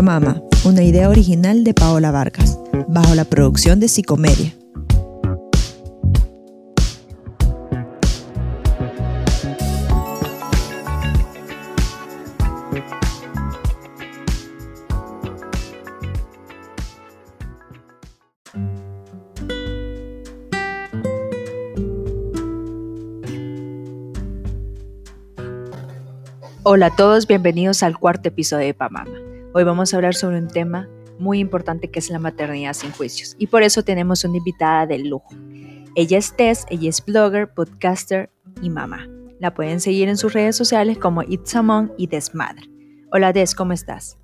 Pamama, una idea original de Paola Vargas, bajo la producción de Psicomedia. Hola a todos, bienvenidos al cuarto episodio de Pamama. Hoy vamos a hablar sobre un tema muy importante que es la maternidad sin juicios y por eso tenemos una invitada de lujo. Ella es Tess, ella es blogger, podcaster y mamá. La pueden seguir en sus redes sociales como It's Among y Desmadre. Hola Tess, ¿cómo estás?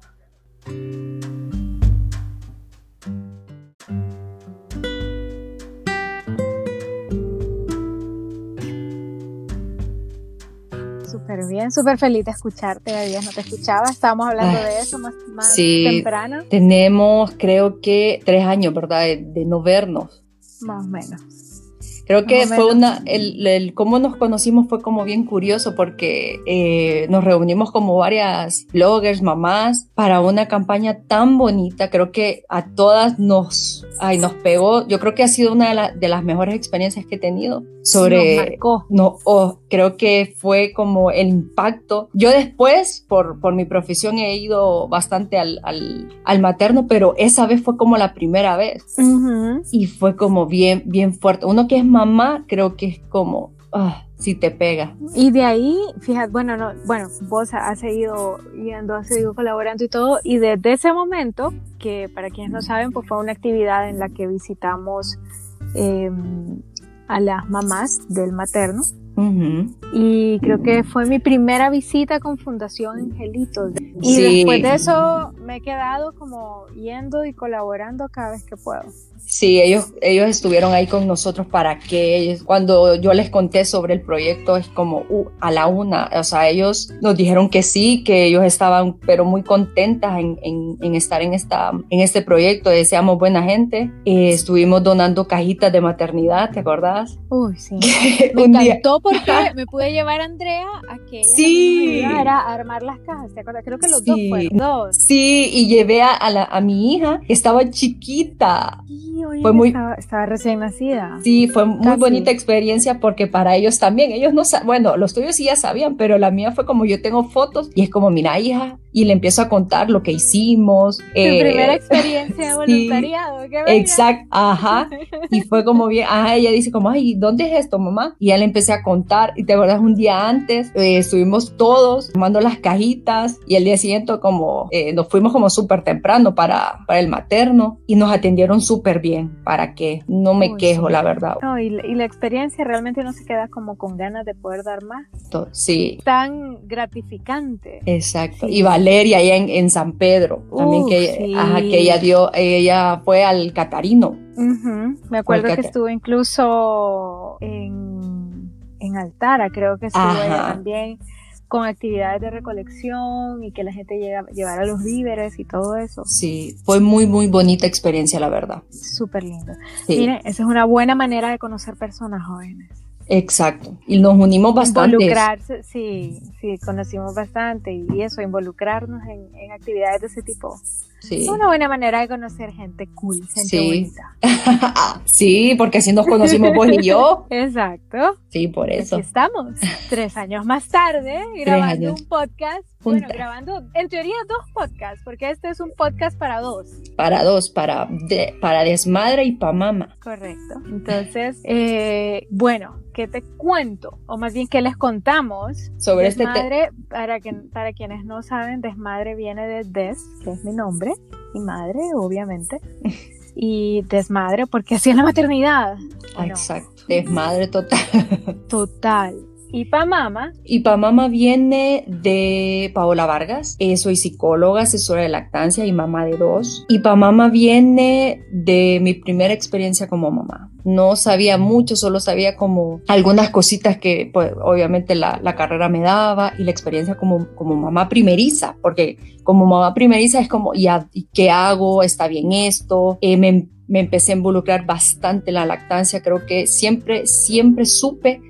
Súper bien, súper feliz de escucharte. Días no te escuchaba, estábamos hablando de eso más, más sí, temprano. Tenemos, creo que, tres años, ¿verdad? De, de no vernos. Más o menos. Creo que fue una, el, el, cómo nos conocimos fue como bien curioso porque eh, nos reunimos como varias bloggers, mamás, para una campaña tan bonita. Creo que a todas nos, ay, nos pegó. Yo creo que ha sido una de, la, de las mejores experiencias que he tenido sobre, nos marcó. no, oh, creo que fue como el impacto. Yo después, por, por mi profesión, he ido bastante al, al, al materno, pero esa vez fue como la primera vez Uh -huh. y fue como bien, bien fuerte. Uno que es mamá, creo que es como, ah, si te pega. Y de ahí, fíjate, bueno, no, bueno, vos has seguido yendo, has seguido colaborando y todo, y desde ese momento, que para quienes no saben, pues fue una actividad en la que visitamos eh, a las mamás del materno. Uh -huh. Y creo que fue mi primera visita con Fundación Angelitos. Y Sí. después de eso me he quedado como yendo y colaborando cada vez que puedo. Sí, ellos, ellos estuvieron ahí con nosotros para que ellos, cuando yo les conté sobre el proyecto, es como uh, a la una, o sea, ellos nos dijeron que sí, que ellos estaban, pero muy contentas en, en, en estar en, esta, en este proyecto, deseamos buena gente, eh, estuvimos donando cajitas de maternidad, ¿te acordás? Uy, sí. Me Un día- encantó porque me pude llevar a Andrea a que ella Sí. ayudara a armar las cajas, ¿te acuerdas? Creo que los Sí. dos fueron dos. Sí, y llevé a, a, la, a mi hija, que estaba chiquita. Sí, oye, Fue muy- estaba, estaba recién nacida. Sí, fue muy Casi. bonita experiencia porque para ellos también, ellos no saben, bueno, los tuyos sí ya sabían, pero la mía fue como yo tengo fotos y es como, mira hija, y le empiezo a contar lo que hicimos. Tu eh, primera experiencia de sí. voluntariado, qué bella. Exacto, ajá. Y fue como bien, ajá, ella dice como, ay, ¿dónde es esto, mamá? Y ya le empecé a contar, y te acuerdas un día antes, eh, estuvimos todos tomando las cajitas, y el día siguiente como, eh, nos fuimos como súper temprano para, para el materno, y nos atendieron súper bien, para que no me Uy, quejo, sí. la verdad. No, y, la- y la experiencia realmente uno se queda como con ganas de poder dar más. Sí, Tan gratificante. Exacto. Sí. Y Valeria allá en, en San Pedro, también que, sí. ajá, que ella dio, ella fue al Catarino. Ujú. Me acuerdo que estuvo incluso en, en Altara, creo que estuvo ella también con actividades de recolección y que la gente llega, llevara los víveres y todo eso. Sí, fue muy, muy bonita experiencia, la verdad. Súper lindo. Sí, Miren, esa es una buena manera de conocer personas jóvenes. Exacto. Y nos unimos bastante. Involucrarse, sí, sí, conocimos bastante y eso, involucrarnos en, en actividades de ese tipo. Sí. Es una buena manera de conocer gente cool, gente Sí. bonita. sí, porque así nos conocimos vos y yo. Exacto. Sí, por eso. Aquí estamos, tres años más tarde, grabando un podcast. Bueno, Juntas. grabando, en teoría, dos podcasts, porque este es un podcast para dos. Para dos, para, de- para desmadre y para mama. Correcto. Entonces, eh, bueno, ¿qué te cuento? O más bien, ¿qué les contamos? Sobre este te- Desmadre, para, que, para quienes no saben, Desmadre viene de Des, que es mi nombre, mi madre, obviamente. Y Desmadre, porque así es la maternidad. Exacto. Desmadre total. Total. Y pa' mamá, Y para mamá viene de Paola Vargas. Eh, soy psicóloga, asesora de lactancia y mamá de dos. Y para mamá viene de mi primera experiencia como mamá. No sabía mucho, solo sabía como algunas cositas que pues, obviamente la, la carrera me daba y la experiencia como, como mamá primeriza, porque como mamá primeriza es como, ¿ya ¿y qué hago? ¿Está bien esto? Eh, me, me empecé a involucrar bastante en la lactancia. Creo que siempre, siempre supe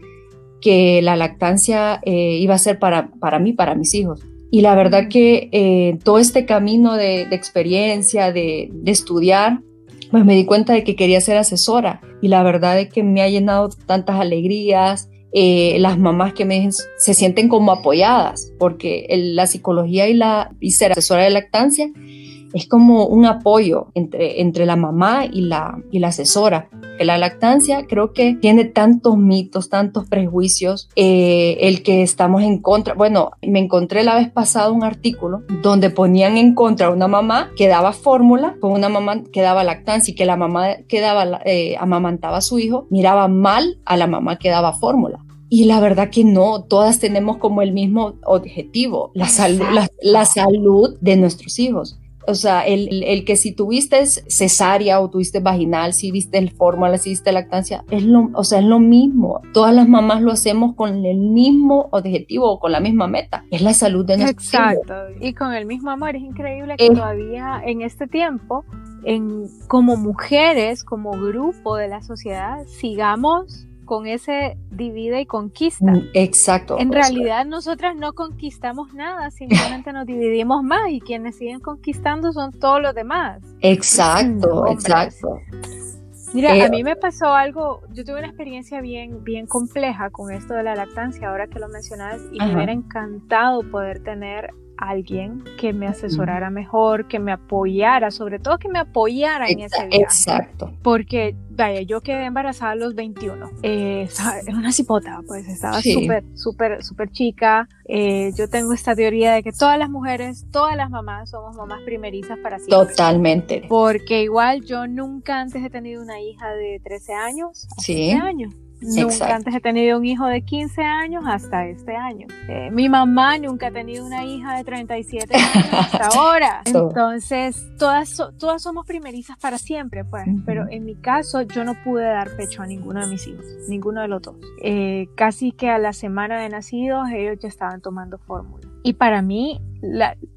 que la lactancia eh, iba a ser para, para mí, para mis hijos. Y la verdad que eh, todo este camino de, experiencia, de, estudiar, pues me di cuenta de que quería ser asesora. Y la verdad es que me ha llenado tantas alegrías, eh, las mamás que me se sienten como apoyadas, porque la psicología y, la, y ser asesora de lactancia es como un apoyo entre, entre la mamá y la, y la asesora. La lactancia creo que tiene tantos mitos, tantos prejuicios, eh, el que estamos en contra. Bueno, me encontré la vez pasada un artículo donde ponían en contra a una mamá que daba fórmula con una mamá que daba lactancia y que la mamá que daba, eh, amamantaba a su hijo miraba mal a la mamá que daba fórmula. Y la verdad que no, todas tenemos como el mismo objetivo, la, la salud de nuestros hijos. O sea, el, que si tuviste cesárea o tuviste vaginal, si viste el fórmula, si viste lactancia, es lo, o sea, es lo mismo. Todas las mamás lo hacemos con el mismo objetivo o con la misma meta. Es la salud de nuestros Exacto. Y con el mismo amor. Es increíble que todavía en este tiempo, en, como mujeres, como grupo de la sociedad, sigamos con ese divide y conquista. Mm, exacto. En realidad nosotras no conquistamos nada, simplemente nos dividimos más y quienes siguen conquistando son todos los demás. Exacto, exacto. Mira, a eh, mí me pasó algo, yo tuve una experiencia bien, bien compleja con esto de la lactancia, ahora que lo mencionas, y me hubiera encantado poder tener alguien que me asesorara mejor, que me apoyara, sobre todo que me apoyara en ese viaje. Exacto. Porque, vaya, yo quedé embarazada a los 21. Eh, era una cipota, pues estaba súper, súper, súper chica. Eh, yo tengo esta teoría de que todas las mujeres, todas las mamás somos mamás primerizas para siempre. Totalmente. Porque igual yo nunca antes he tenido una hija de 13 años. Sí. años. Nunca antes he tenido un hijo de 15 años hasta este año. Eh, mi mamá nunca ha tenido una hija de 37 años hasta ahora. Entonces, todas, todas somos primerizas para siempre, pues. Pero en mi caso, yo no pude dar pecho a ninguno de mis hijos, ninguno de los dos. Eh, casi que a la semana de nacidos, ellos ya estaban tomando fórmula. Y para mí,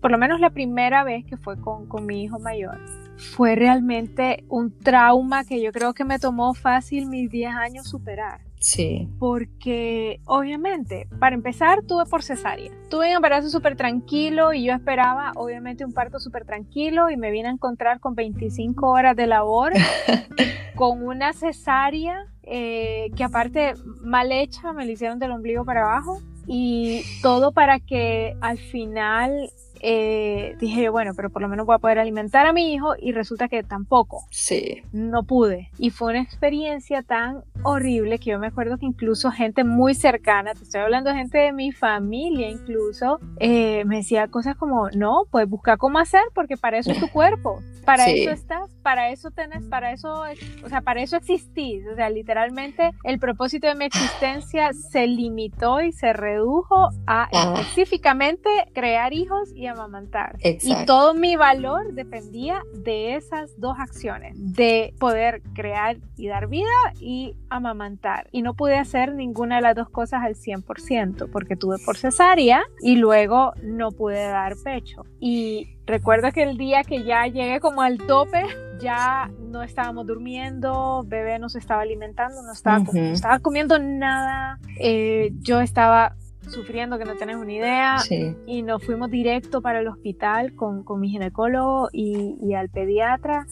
por lo menos la primera vez que fue con, con mi hijo mayor, fue realmente un trauma que yo creo que me tomó fácil mis 10 años superar. Sí. Porque obviamente, para empezar, tuve por cesárea. Tuve un embarazo súper tranquilo y yo esperaba obviamente un parto súper tranquilo y me vine a encontrar con 25 horas de labor, con una cesárea eh, que aparte mal hecha, me la hicieron del ombligo para abajo y todo para que al final eh, dije bueno, pero por lo menos voy a poder alimentar a mi hijo y resulta que tampoco. Sí. No pude. Y fue una experiencia tan horrible que yo me acuerdo que incluso gente muy cercana, te estoy hablando de gente de mi familia incluso, eh, me decía cosas como, no, pues busca cómo hacer porque para eso es tu cuerpo, para eso estás, para eso tenés, para eso, o sea, para eso existís. O sea, literalmente el propósito de mi existencia se limitó y se redujo a específicamente crear hijos y amamantar. Y todo mi valor dependía de esas dos acciones, de poder crear y dar vida y amamantar. Y no pude hacer ninguna de las dos cosas al 100% porque tuve por cesárea y luego no pude dar pecho. Y recuerdo que el día que ya llegué como al tope, ya no estábamos durmiendo, bebé no se estaba alimentando, no estaba, estaba comiendo nada, eh, yo estaba sufriendo que no tenés una idea y nos fuimos directo para el hospital con, con mi ginecólogo y, y, al pediatra.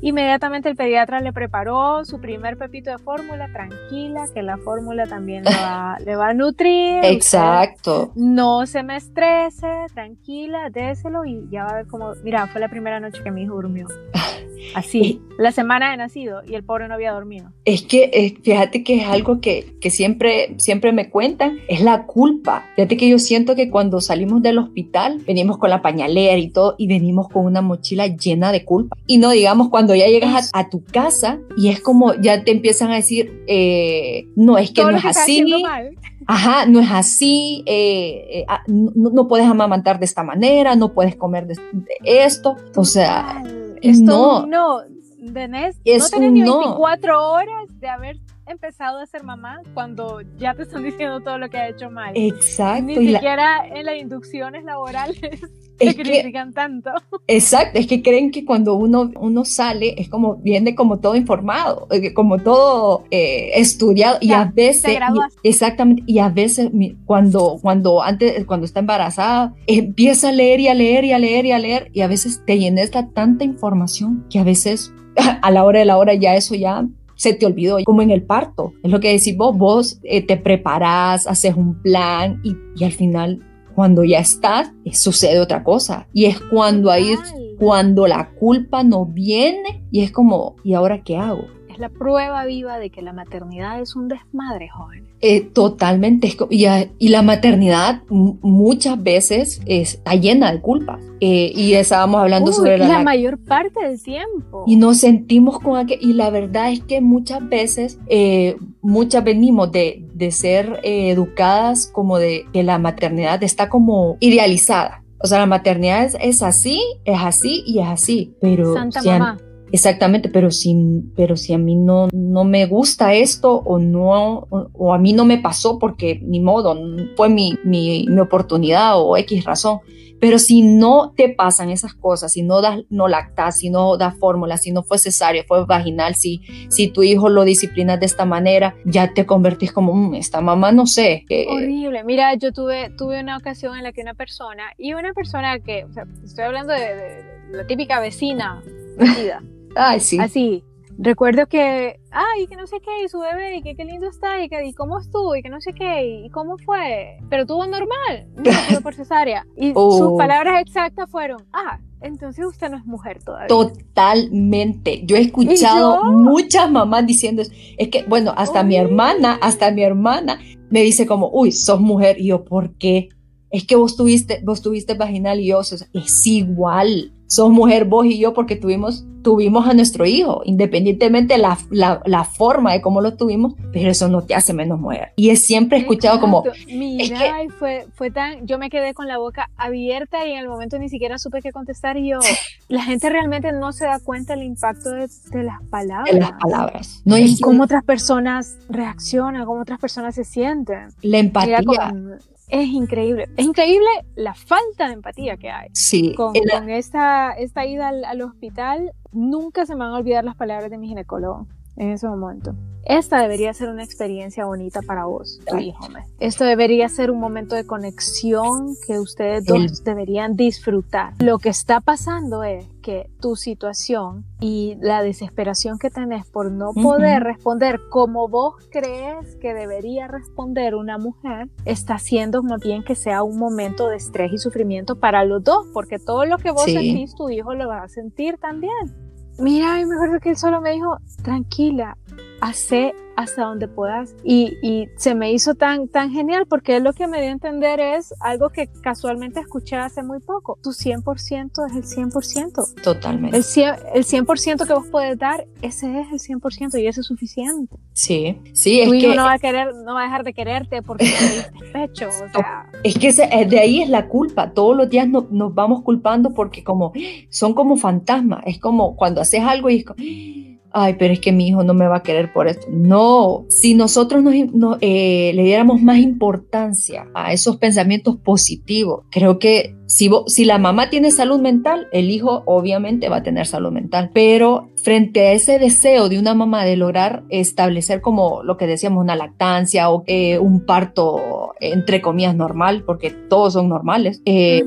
Inmediatamente el pediatra le preparó su primer pepito de fórmula, tranquila, que la fórmula también le va, le va a nutrir. Exacto. no se me estrese, tranquila, déselo y ya va a ver cómo, mira, fue la primera noche que mi hijo durmió. Así, la semana de nacido y el pobre no había dormido. Es que eh, fíjate que es algo que, que, siempre, siempre me cuentan, es la culpa. Fíjate que yo siento que cuando salimos del hospital venimos con la pañalera y todo y venimos con una mochila llena de culpa. Y no digamos cuando ya llegas a, tu casa y es como ya te empiezan a decir, eh, no es que no es así. Ajá, no es así, eh, ah, no, puedes amamantar de esta manera, no puedes comer de, esto. O sea, esto no, no, tenés, no tenés ni 24 horas de haber empezado a ser mamá cuando ya te están diciendo todo lo que ha hecho mal. Exacto. Ni siquiera en las inducciones laborales te critican tanto. Exacto, es que creen que cuando uno, uno sale es como, viene como todo informado, eh, como todo eh, estudiado y a veces, exactamente, y a veces cuando, cuando antes, cuando está embarazada, empieza a leer y a leer y a leer y a leer y a veces te llenas de tanta información que a veces a la hora de la hora ya eso ya se te olvidó, como en el parto. Es lo que decís vos, vos eh, te preparás, haces un plan y, y, al final cuando ya estás, eh, sucede otra cosa. Y es cuando ahí, cuando la culpa no viene y es como, ¿y ahora qué hago? Es la prueba viva de que la maternidad es un desmadre, joven. Eh, totalmente. Y, y, la maternidad muchas veces está llena de culpas. Eh, y estábamos hablando sobre la, la mayor parte del tiempo. Y nos sentimos con aquel. Y la verdad es que muchas veces, eh, muchas venimos de, de ser educadas como de que la maternidad está como idealizada. O sea, la maternidad es, así, es así y es así. Pero Santa mamá. Exactamente, pero si, pero si a mí no, no me gusta esto o no, o, a mí no me pasó porque ni modo, fue mi, mi, mi, oportunidad o X razón. Pero si no te pasan esas cosas, si no das, no lactas, si no das fórmula, si no fue cesárea, fue vaginal, si, si tu hijo lo disciplinas de esta manera, ya te convertís como, mm, esta mamá no sé. Horrible. Mira, yo tuve, tuve una ocasión en la que una persona, y una persona que, o sea, estoy hablando de, de la típica vecina, Ay, sí. Así. Recuerdo que, ay, que no sé qué, y su bebé, y que qué lindo está, y, que, y cómo estuvo, y que no sé qué, y cómo fue. Pero tuvo normal, no por cesárea. Y sus oh. palabras exactas fueron, ah, entonces usted no es mujer todavía. Totalmente. Yo he escuchado muchas mamás diciendo. Es que, bueno, hasta mi hermana, hasta mi hermana me dice como, uy, sos mujer. Y yo, ¿por qué? Es que vos tuviste, vos tuviste vaginal y yo, es igual sos mujer vos y yo porque tuvimos, tuvimos a nuestro hijo, independientemente la, la, la forma de cómo lo tuvimos, pero eso no te hace menos mujer. Y he siempre escuchado como... Mira, y fue, fue tan, yo me quedé con la boca abierta y en el momento ni siquiera supe qué contestar y yo, la gente realmente no se da cuenta del impacto de, de las palabras. De las palabras. No, y cómo otras personas reaccionan, cómo otras personas se sienten. La empatía es increíble. Es increíble la falta de empatía que hay. Sí. Con, esta, esta ida al, hospital, nunca se me van a olvidar las palabras de mi ginecólogo en ese momento. Esta debería ser una experiencia bonita para vos, tu hijo. Esto debería ser un momento de conexión que ustedes dos deberían disfrutar. Lo que está pasando es que tu situación y la desesperación que tenés por no poder responder como vos crees que debería responder una mujer está haciendo más bien que sea un momento de estrés y sufrimiento para los dos, porque todo lo que vos sentís, tu hijo lo va a sentir también. Mira, me acuerdo que él solo me dijo, tranquila, hace hasta donde puedas. Y, y, se me hizo tan, tan genial porque lo que me dio a entender es algo que casualmente escuché hace muy poco. Tu 100% es el 100%. Totalmente. El 100%, el 100 que vos podés dar, ese es el 100% y ese es suficiente. Sí, sí. Tu es hijo que... no va a querer, no va a dejar de quererte porque te pecho. O sea... Es que eh, de ahí es la culpa. Todos los días nos vamos culpando porque como son como fantasmas. Es como cuando haces algo y es como ay, pero es que mi hijo no me va a querer por esto. No, si nosotros nos, eh, le diéramos más importancia a esos pensamientos positivos, creo que si, si la mamá tiene salud mental, el hijo obviamente va a tener salud mental, pero frente a ese deseo de una mamá de lograr establecer como lo que decíamos, una lactancia o eh, un parto entre comillas normal, porque todos son normales, eh,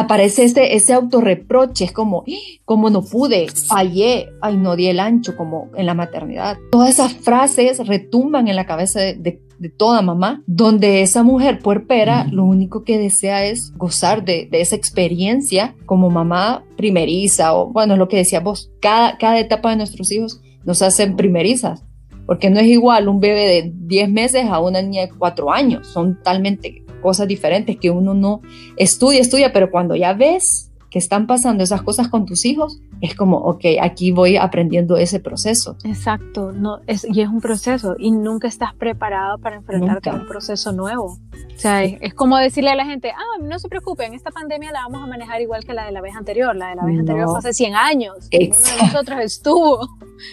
aparece ese, ese autorreproche, es como, como no pude, fallé, ay, no di el ancho, como en la maternidad. Todas esas frases retumban en la cabeza de, toda mamá, donde esa mujer puerpera lo único que desea es gozar de, esa experiencia como mamá primeriza, o bueno, es lo que decía vos, cada, cada etapa de nuestros hijos nos hacen primerizas porque no es igual un bebé de 10 meses a una niña de 4 años, son totalmente cosas diferentes que uno no estudia, estudia, pero cuando ya ves que están pasando esas cosas con tus hijos, es como, ok, aquí voy aprendiendo ese proceso. Exacto, no, es, y es un proceso y nunca estás preparado para enfrentarte a un proceso nuevo. O sea, es, como decirle a la gente, ah, no se preocupen, esta pandemia la vamos a manejar igual que la de la vez anterior. La de la vez anterior fue hace 100 años. Exacto. Uno de nosotros estuvo.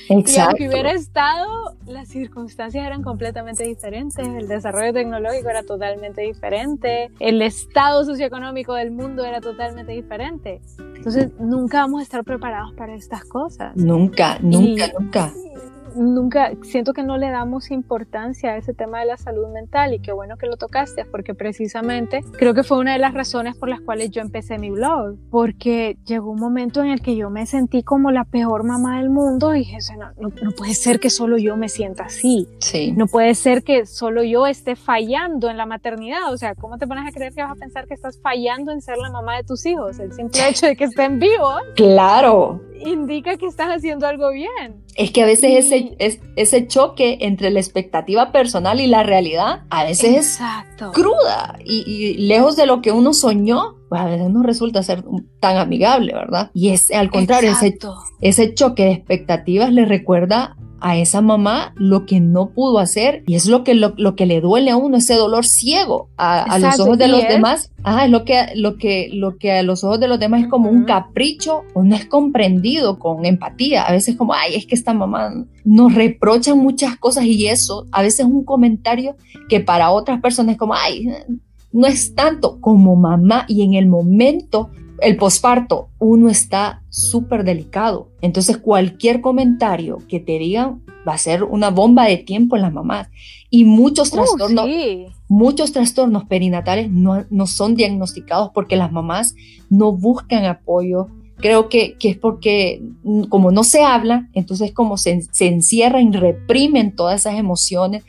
Exacto. Y aunque hubiera estado, las circunstancias eran completamente diferentes. El desarrollo tecnológico era totalmente diferente. El estado socioeconómico del mundo era totalmente diferente. Entonces, nunca vamos a estar preparados para estas cosas. Nunca, nunca, nunca nunca, siento que no le damos importancia a ese tema de la salud mental y qué bueno que lo tocaste, porque precisamente creo que fue una de las razones por las cuales yo empecé mi blog, porque llegó un momento en el que yo me sentí como la peor mamá del mundo y dije, no, no, puede ser que solo yo me sienta así, sí. no puede ser que solo yo esté fallando en la maternidad, o sea, ¿cómo te pones a creer que vas a pensar que estás fallando en ser la mamá de tus hijos? El simple hecho de que estén vivos. Claro. Indica que estás haciendo algo bien. Es que a veces ese, es, ese choque entre la expectativa personal y la realidad a veces es cruda y, lejos de lo que uno soñó, pues a veces no resulta ser tan amigable, ¿verdad? Y es al contrario, ese, ese choque de expectativas le recuerda a esa mamá lo que no pudo hacer y es lo que, lo, que le duele a uno, ese dolor ciego a, los ojos de los demás. Ah, es lo que, lo, que, lo que a los ojos de los demás es como un capricho o no es comprendido con empatía. A veces como, ay, es que esta mamá nos reprocha muchas cosas y eso a veces es un comentario que para otras personas es como, ay, no es tanto como mamá y en el momento el posparto, uno está súper delicado. Entonces cualquier comentario que te digan va a ser una bomba de tiempo en las mamás. Y muchos uh, trastornos, muchos trastornos perinatales no, no, son diagnosticados porque las mamás no buscan apoyo. Creo que, que es porque mm, como no se habla, entonces como se, se encierran, reprimen todas esas emociones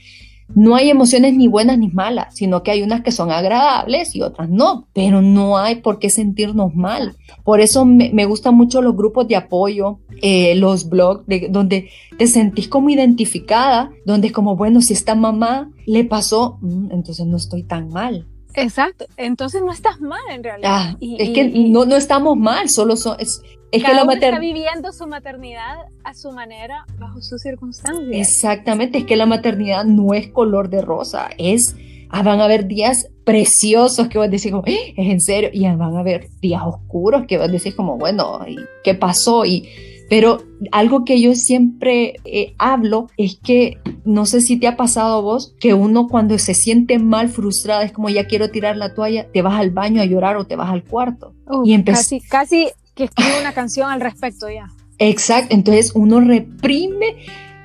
no hay emociones ni buenas ni malas, sino que hay unas que son agradables y otras no, pero no hay por qué sentirnos mal. Por eso me, gustan mucho los grupos de apoyo, eh, los blogs, de, donde te sentís como identificada, donde es como, bueno, si esta mamá le pasó, mm, entonces no estoy tan mal. Exacto, entonces no estás mal en realidad. Ah, es que no, no estamos mal, solo son, es, es que la está viviendo su maternidad a su manera, bajo sus circunstancias. Exactamente, es que la maternidad no es color de rosa, es, ah, van a haber días preciosos que vas a decir como, eh, es en serio, y van a haber días oscuros que vas a decir como, bueno, ¿qué pasó? Y, pero algo que yo siempre eh, hablo es que no sé si te ha pasado a vos que uno cuando se siente mal, frustrada, es como ya quiero tirar la toalla, te vas al baño a llorar o te vas al cuarto. y casi, casi que escribe una canción al respecto ya. Exacto, entonces uno reprime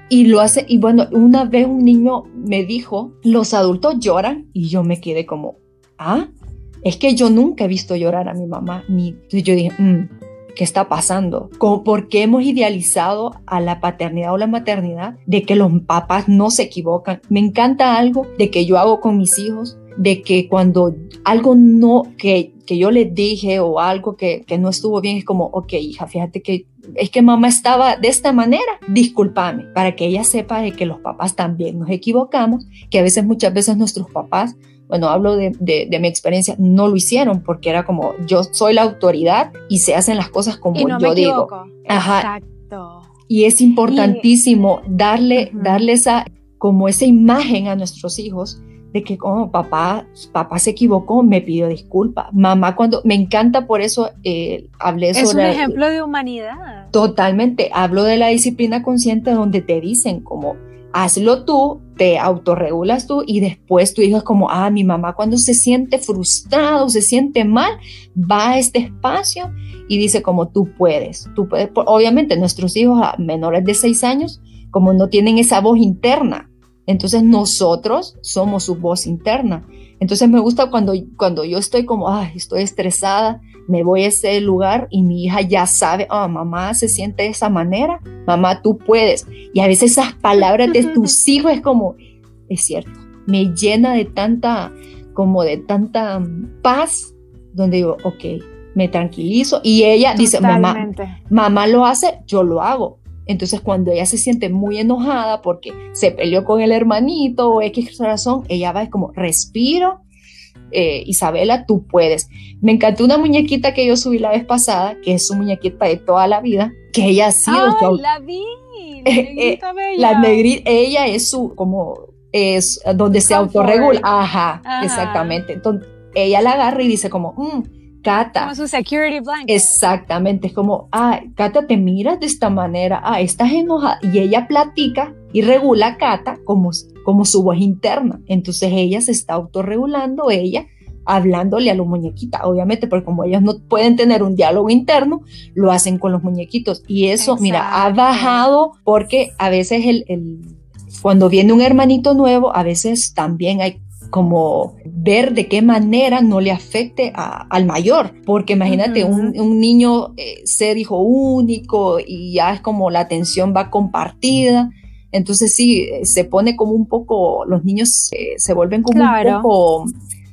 y lo hace. Y bueno, una vez un niño me dijo, los adultos lloran y yo me quedé como, ah, es que yo nunca he visto llorar a mi mamá. Ni, entonces yo dije, mm, ¿qué está pasando? ¿Por qué hemos idealizado a la paternidad o la maternidad de que los papás no se equivocan? Me encanta algo de que yo hago con mis hijos de que cuando algo no, que, que yo le dije o algo que, que, no estuvo bien, es como, ok, hija, fíjate que es que mamá estaba de esta manera, discúlpame, para que ella sepa de que los papás también nos equivocamos, que a veces, muchas veces nuestros papás, bueno, hablo de, de, mi experiencia, no lo hicieron porque era como, yo soy la autoridad y se hacen las cosas como yo digo. Exacto. Y es importantísimo darle, darle esa, como esa imagen a nuestros hijos de que como papá, papá se equivocó, me pidió disculpas. Mamá cuando, me encanta por eso eh, hablé sobre... Es un ejemplo de humanidad. Totalmente, hablo de la disciplina consciente donde te dicen como, hazlo tú, te autorregulas tú y después tu hijo es como, ah, mi mamá cuando se siente frustrado, se siente mal, va a este espacio y dice como tú puedes, tú puedes. Obviamente nuestros hijos menores de seis años, como no tienen esa voz interna, entonces nosotros somos su voz interna. Entonces me gusta cuando, cuando yo estoy como, ay, estoy estresada, me voy a ese lugar y mi hija ya sabe, oh, mamá se siente de esa manera, mamá tú puedes. Y a veces esas palabras de tus hijos es como, es cierto, me llena de tanta, como de tanta paz, donde digo, ok, me tranquilizo. Y ella dice, mamá, mamá lo hace, yo lo hago. Entonces cuando ella se siente muy enojada porque se peleó con el hermanito o X razón, ella va como, respiro, eh, Isabela, tú puedes. Me encantó una muñequita que yo subí la vez pasada, que es su muñequita de toda la vida, que ella ha sido... ¡Ay, la vi! Eh, eh, la negrita, ella es su, como es donde se autorregula. Ajá, exactamente. Entonces, ella la agarra y dice como, mmm, Cata. Como su security blanket. Exactamente, es como, ah, Cata, te miras de esta manera, ah, estás enojada. Y ella platica y regula a Cata como, como su voz interna. Entonces ella se está autorregulando, ella hablándole a los muñequitos, obviamente, porque como ellos no pueden tener un diálogo interno, lo hacen con los muñequitos. Y eso, mira, ha bajado porque a veces el, el, cuando viene un hermanito nuevo, a veces también hay como ver de qué manera no le afecte al mayor, porque imagínate un, un, niño eh, ser hijo único y ya es como la atención va compartida, entonces sí, se pone como un poco, los niños se vuelven como un poco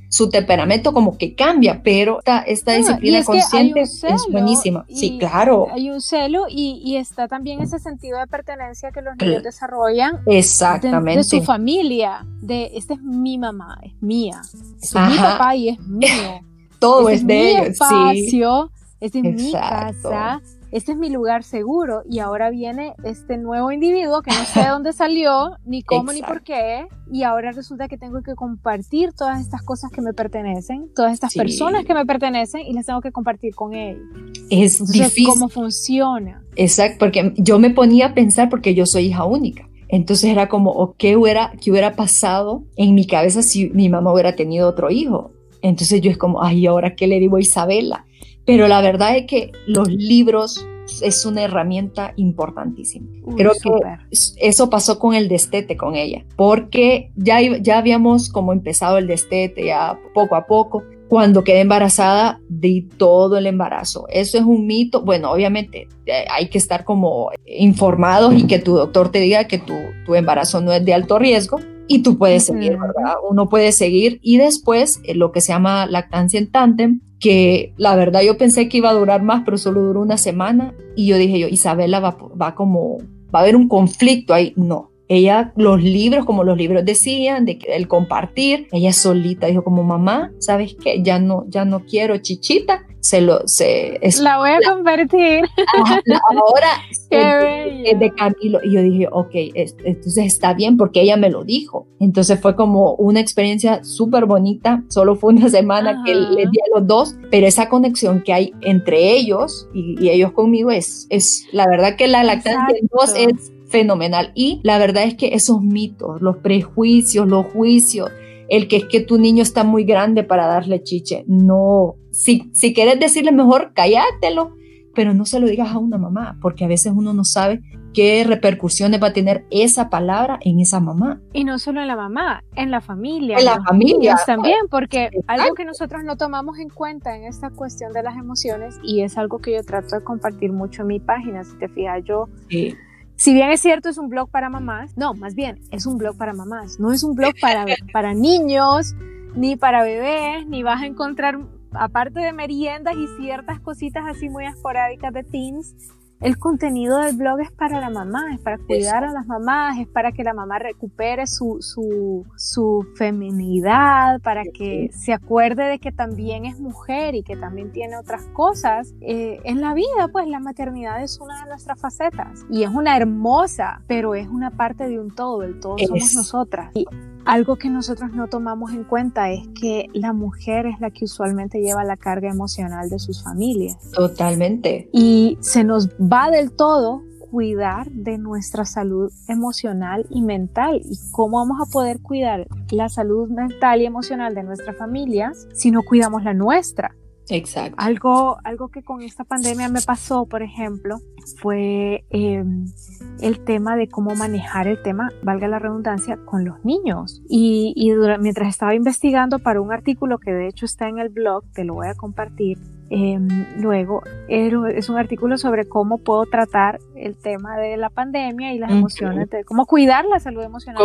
su temperamento como que cambia, pero esta, esta disciplina consciente es buenísima. sí, claro. Hay un celo y, está también ese sentido de pertenencia que los niños desarrollan Exactamente. De, su familia, de esta es mi mamá, es mía, es mi papá y es mío. Todo este es, de mi espacio, Este es mi casa este es mi lugar seguro y ahora viene este nuevo individuo que no sé de dónde salió, ni cómo, ni por qué, y ahora resulta que tengo que compartir todas estas cosas que me pertenecen, todas estas personas que me pertenecen y las tengo que compartir con él. Es difícil. ¿Cómo funciona? Exacto, porque yo me ponía a pensar porque yo soy hija única. Entonces era como, ¿qué hubiera, qué hubiera pasado en mi cabeza si mi mamá hubiera tenido otro hijo? Entonces yo es como, ay, ¿ahora qué le digo a Isabela? Pero la verdad es que los libros es una herramienta importantísima. Creo que eso pasó con el destete con ella, porque ya, ya habíamos como empezado el destete ya poco a poco. Cuando quedé embarazada, di todo el embarazo. Eso es un mito. Bueno, obviamente eh, hay que estar como informados y que tu doctor te diga que tu, tu embarazo no es de alto riesgo, y tú puedes seguir, ¿verdad? Uno puede seguir y después eh, lo que se llama lactancia en tándem, que la verdad yo pensé que iba a durar más, pero solo duró una semana y yo dije yo, Isabela va, va como, va a haber un conflicto ahí. No, ella, los libros, como los libros decían, de el compartir, ella solita dijo como mamá, ¿sabes qué? Ya no, ya no quiero chichita, se lo, se... Es, la voy a convertir. ahora es de Camilo. Y yo dije, ok, entonces está bien porque ella me lo dijo. Entonces fue como una experiencia súper bonita, solo fue una semana que les di a los dos, pero esa conexión que hay entre ellos y, ellos conmigo es, es, la verdad que la lactancia de dos es fenomenal. Y la verdad es que esos mitos, los prejuicios, los juicios, el que es que tu niño está muy grande para darle chiche, no. Si, si quieres decirle mejor, callátelo, pero no se lo digas a una mamá, porque a veces uno no sabe qué repercusiones va a tener esa palabra en esa mamá. Y no solo en la mamá, en la familia. En la familia. También, porque algo que nosotros no tomamos en cuenta en esta cuestión de las emociones, y es algo que yo trato de compartir mucho en mi página, si te fijas, yo... Si bien es cierto, es un blog para mamás, no, más bien, es un blog para mamás, no es un blog para, para niños, ni para bebés, ni vas a encontrar, aparte de meriendas y ciertas cositas así muy esporádicas de teens, el contenido del blog es para la mamá, es para cuidar a las mamás, es para que la mamá recupere su, su, su feminidad, para que se acuerde de que también es mujer y que también tiene otras cosas. Eh, en la vida, pues la maternidad es una de nuestras facetas y es una hermosa, pero es una parte de un todo, el todo somos nosotras. Y algo que nosotros no tomamos en cuenta es que la mujer es la que usualmente lleva la carga emocional de sus familias. Totalmente. Y se nos va del todo cuidar de nuestra salud emocional y mental y cómo vamos a poder cuidar la salud mental y emocional de nuestras familias si no cuidamos la nuestra. Exacto. Algo, algo que con esta pandemia me pasó, por ejemplo, fue em, el tema de cómo manejar el tema, valga la redundancia, con los niños. Y, y mientras estaba investigando para un artículo que de hecho está en el blog, te lo voy a compartir, Em, luego, es un artículo sobre cómo puedo tratar el tema de la pandemia y las emociones, de cómo cuidar la salud emocional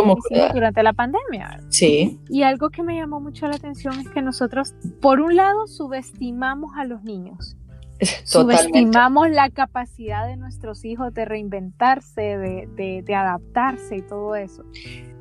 durante la pandemia. Sí. Y algo que me llamó mucho la atención es que nosotros, por un lado, subestimamos a los niños. Subestimamos la capacidad de nuestros hijos de reinventarse, de, de adaptarse y todo eso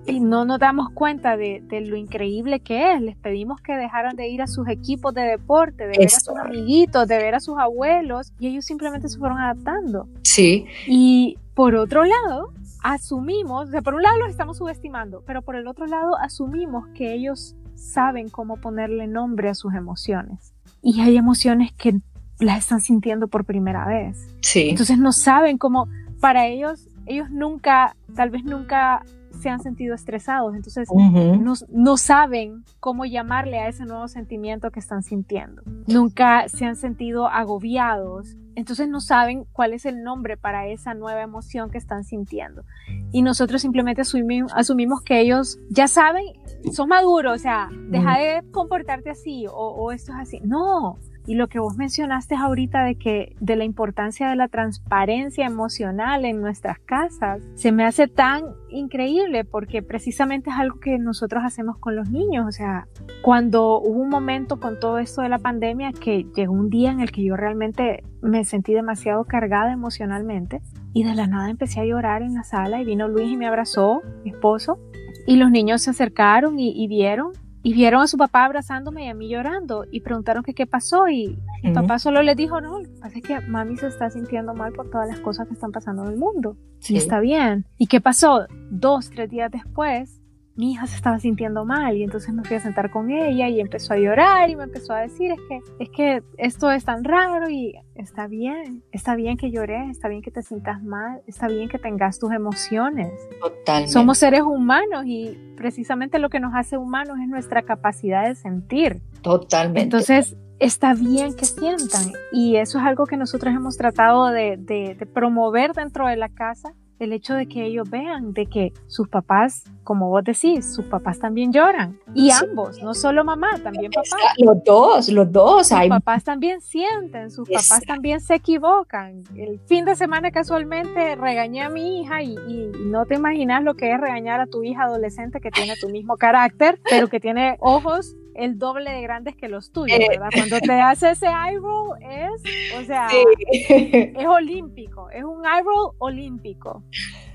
y no nos damos cuenta de, lo increíble que es. Les pedimos que dejaran de ir a sus equipos de deporte, de ver a sus amiguitos, de ver a sus abuelos, y ellos simplemente se fueron adaptando. Sí. Y por otro lado, asumimos, o sea, por un lado los estamos subestimando, pero por el otro lado asumimos que ellos saben cómo ponerle nombre a sus emociones. Y hay emociones que las están sintiendo por primera vez. Sí. Entonces no saben cómo, para ellos, ellos nunca, tal vez nunca se han sentido estresados, entonces no, no, saben cómo llamarle a ese nuevo sentimiento que están sintiendo. Nunca se han sentido agobiados, entonces no saben cuál es el nombre para esa nueva emoción que están sintiendo. Y nosotros simplemente asumimos, asumimos que ellos ya saben, son maduros, o sea, deja de comportarte así o, o esto es así. No, y lo que vos mencionaste ahorita de que de la importancia de la transparencia emocional en nuestras casas, se me hace tan increíble porque precisamente es algo que nosotros hacemos con los niños. O sea, cuando hubo un momento con todo esto de la pandemia que llegó un día en el que yo realmente me sentí demasiado cargada emocionalmente y de la nada empecé a llorar en la sala y vino Luis y me abrazó, mi esposo, y los niños se acercaron y, y vieron y vieron a su papá abrazándome y a mí llorando y preguntaron que qué pasó y mi papá solo les dijo, no, lo que pasa es que mami se está sintiendo mal por todas las cosas que están pasando en el mundo. Sí. Y está bien. ¿Y qué pasó? Dos, tres días después, mi hija se estaba sintiendo mal y entonces me fui a sentar con ella y empezó a llorar y me empezó a decir es que es que esto es tan raro y está bien, está bien que llores, está bien que te sientas mal, está bien que tengas tus emociones. Totalmente. Somos seres humanos y precisamente lo que nos hace humanos es nuestra capacidad de sentir. Totalmente. Entonces, está bien que sientan y eso es algo que nosotros hemos tratado de, de, de promover dentro de la casa el hecho de que ellos vean de que sus papás, como vos decís, sus papás también lloran. Y sí. ambos, no solo mamá, también papá. Los dos, los dos. Sus hay... papás también sienten, sus Exacto. papás también se equivocan. El fin de semana casualmente regañé a mi hija y, y, no te imaginas lo que es regañar a tu hija adolescente que tiene tu mismo carácter, pero que tiene ojos el doble de grandes que los tuyos, ¿verdad? Cuando te hace ese eye roll es, o sea, sí. es olímpico, es un eye roll olímpico.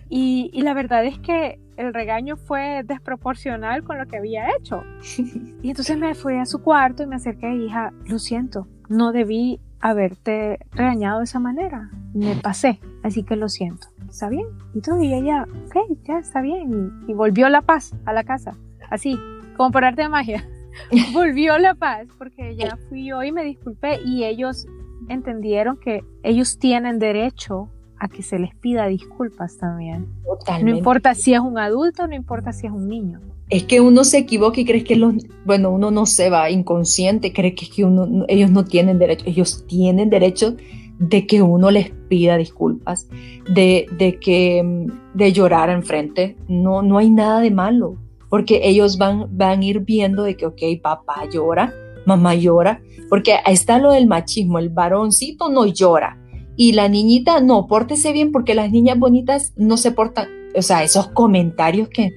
Y, y, la verdad es que el regaño fue desproporcional con lo que había hecho. Y entonces me fui a su cuarto y me acerqué y hija, lo siento, no debí haberte regañado de esa manera. Me pasé, así que lo siento. ¿Está bien? Y todo, y ella, ok, ya está bien. Y, y volvió la paz a la casa, así, como por arte de magia. volvió la paz porque ya fui yo y me disculpé y ellos entendieron que ellos tienen derecho a que se les pida disculpas también. Totalmente. No importa si es un adulto, no importa si es un niño. Es que uno se equivoca y cree que los, bueno, uno no se va inconsciente, cree que, es que uno, ellos no tienen derecho, ellos tienen derecho de que uno les pida disculpas, de, de que de llorar enfrente, no, no hay nada de malo porque ellos van, van a ir viendo de que, ok, papá llora, mamá llora, porque está lo del machismo, el varoncito no llora y la niñita no, pórtese bien porque las niñas bonitas no se portan, o sea, esos comentarios que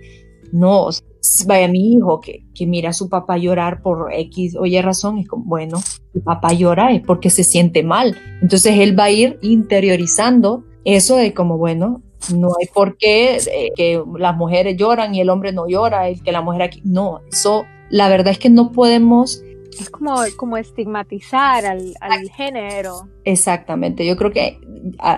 no, vaya mi hijo que, que mira a su papá llorar por X o Y razón, es como, bueno, papá llora es porque se siente mal, entonces él va a ir interiorizando eso de como, bueno, no hay por qué eh, que las mujeres lloran y el hombre no llora, el que la mujer aquí, no, eso, la verdad es que no podemos... Es como, como estigmatizar al, al género. Exactamente, yo creo que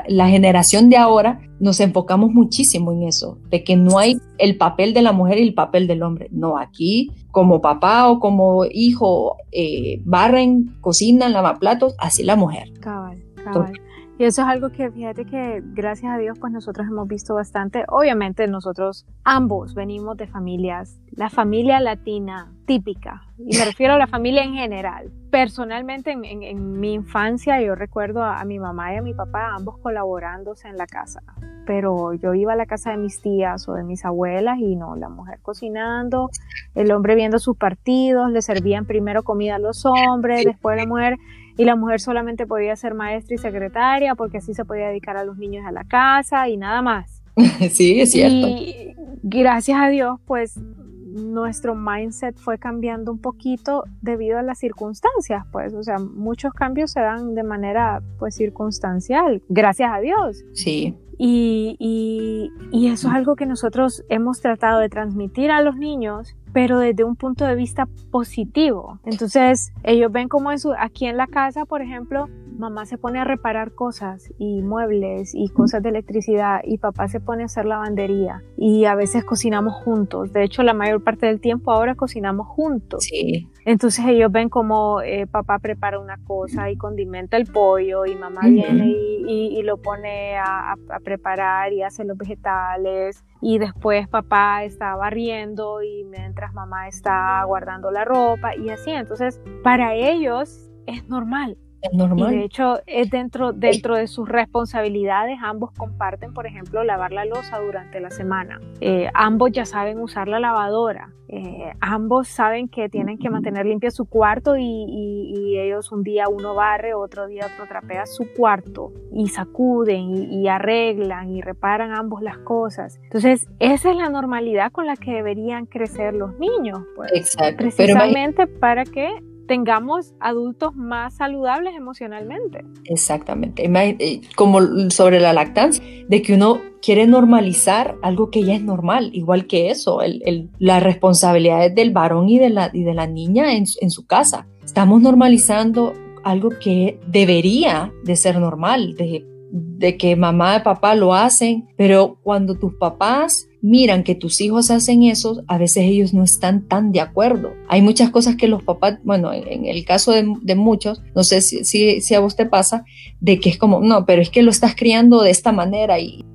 la generación de ahora nos enfocamos muchísimo en eso, de que no hay el papel de la mujer y el papel del hombre. No, aquí como papá o como hijo eh, barren, cocinan, lavan platos, así la mujer. Cabal, cabal. Entonces, y eso es algo que fíjate que gracias a Dios pues nosotros hemos visto bastante. Obviamente nosotros ambos venimos de familias, la familia latina típica, y me refiero a la familia en general. Personalmente en, en, en mi infancia yo recuerdo a, a, mi mamá y a mi papá ambos colaborándose en la casa. Pero yo iba a la casa de mis tías o de mis abuelas y no, la mujer cocinando, el hombre viendo sus partidos, le servían primero comida a los hombres, después la mujer y la mujer solamente podía ser maestra y secretaria porque así se podía dedicar a los niños a la casa y nada más. Sí, es cierto. Y gracias a Dios, pues nuestro mindset fue cambiando un poquito debido a las circunstancias, pues, o sea, muchos cambios se dan de manera, pues, circunstancial, gracias a Dios. Sí. Y, y, y, eso es algo que nosotros hemos tratado de transmitir a los niños, pero desde un punto de vista positivo. Entonces, ellos ven como eso, aquí en la casa, por ejemplo, mamá se pone a reparar cosas y muebles y cosas de electricidad y papá se pone a hacer lavandería y a veces cocinamos juntos. De hecho, la mayor parte del tiempo ahora cocinamos juntos. Sí. Entonces ellos ven como eh, papá prepara una cosa y condimenta el pollo y mamá viene y, lo pone a, a, preparar y hace los vegetales y después papá está barriendo y mientras mamá está guardando la ropa y así. Entonces para ellos es normal. Es normal. Y de hecho, es dentro, dentro de sus responsabilidades, ambos comparten, por ejemplo, lavar la losa durante la semana. Eh, ambos ya saben usar la lavadora. Eh, ambos saben que tienen que mantener limpio su cuarto y, ellos un día uno barre, otro día otro trapea su cuarto y sacuden y, arreglan y reparan ambos las cosas. Entonces, esa es la normalidad con la que deberían crecer los niños. Pues, Exacto. Precisamente para que tengamos adultos más saludables emocionalmente. Exactamente. Eh, como sobre la lactancia, de que uno quiere normalizar algo que ya es normal, igual que eso, el, el, las responsabilidades del varón y de la, y de la niña en, en su casa. Estamos normalizando algo que debería de ser normal, de, de que mamá y papá lo hacen, pero cuando tus papás miran que tus hijos hacen eso, a veces ellos no están tan de acuerdo. Hay muchas cosas que los papás, bueno, en el caso de, muchos, no sé si, a vos te pasa, de que es como, no, pero es que lo estás criando de esta manera y,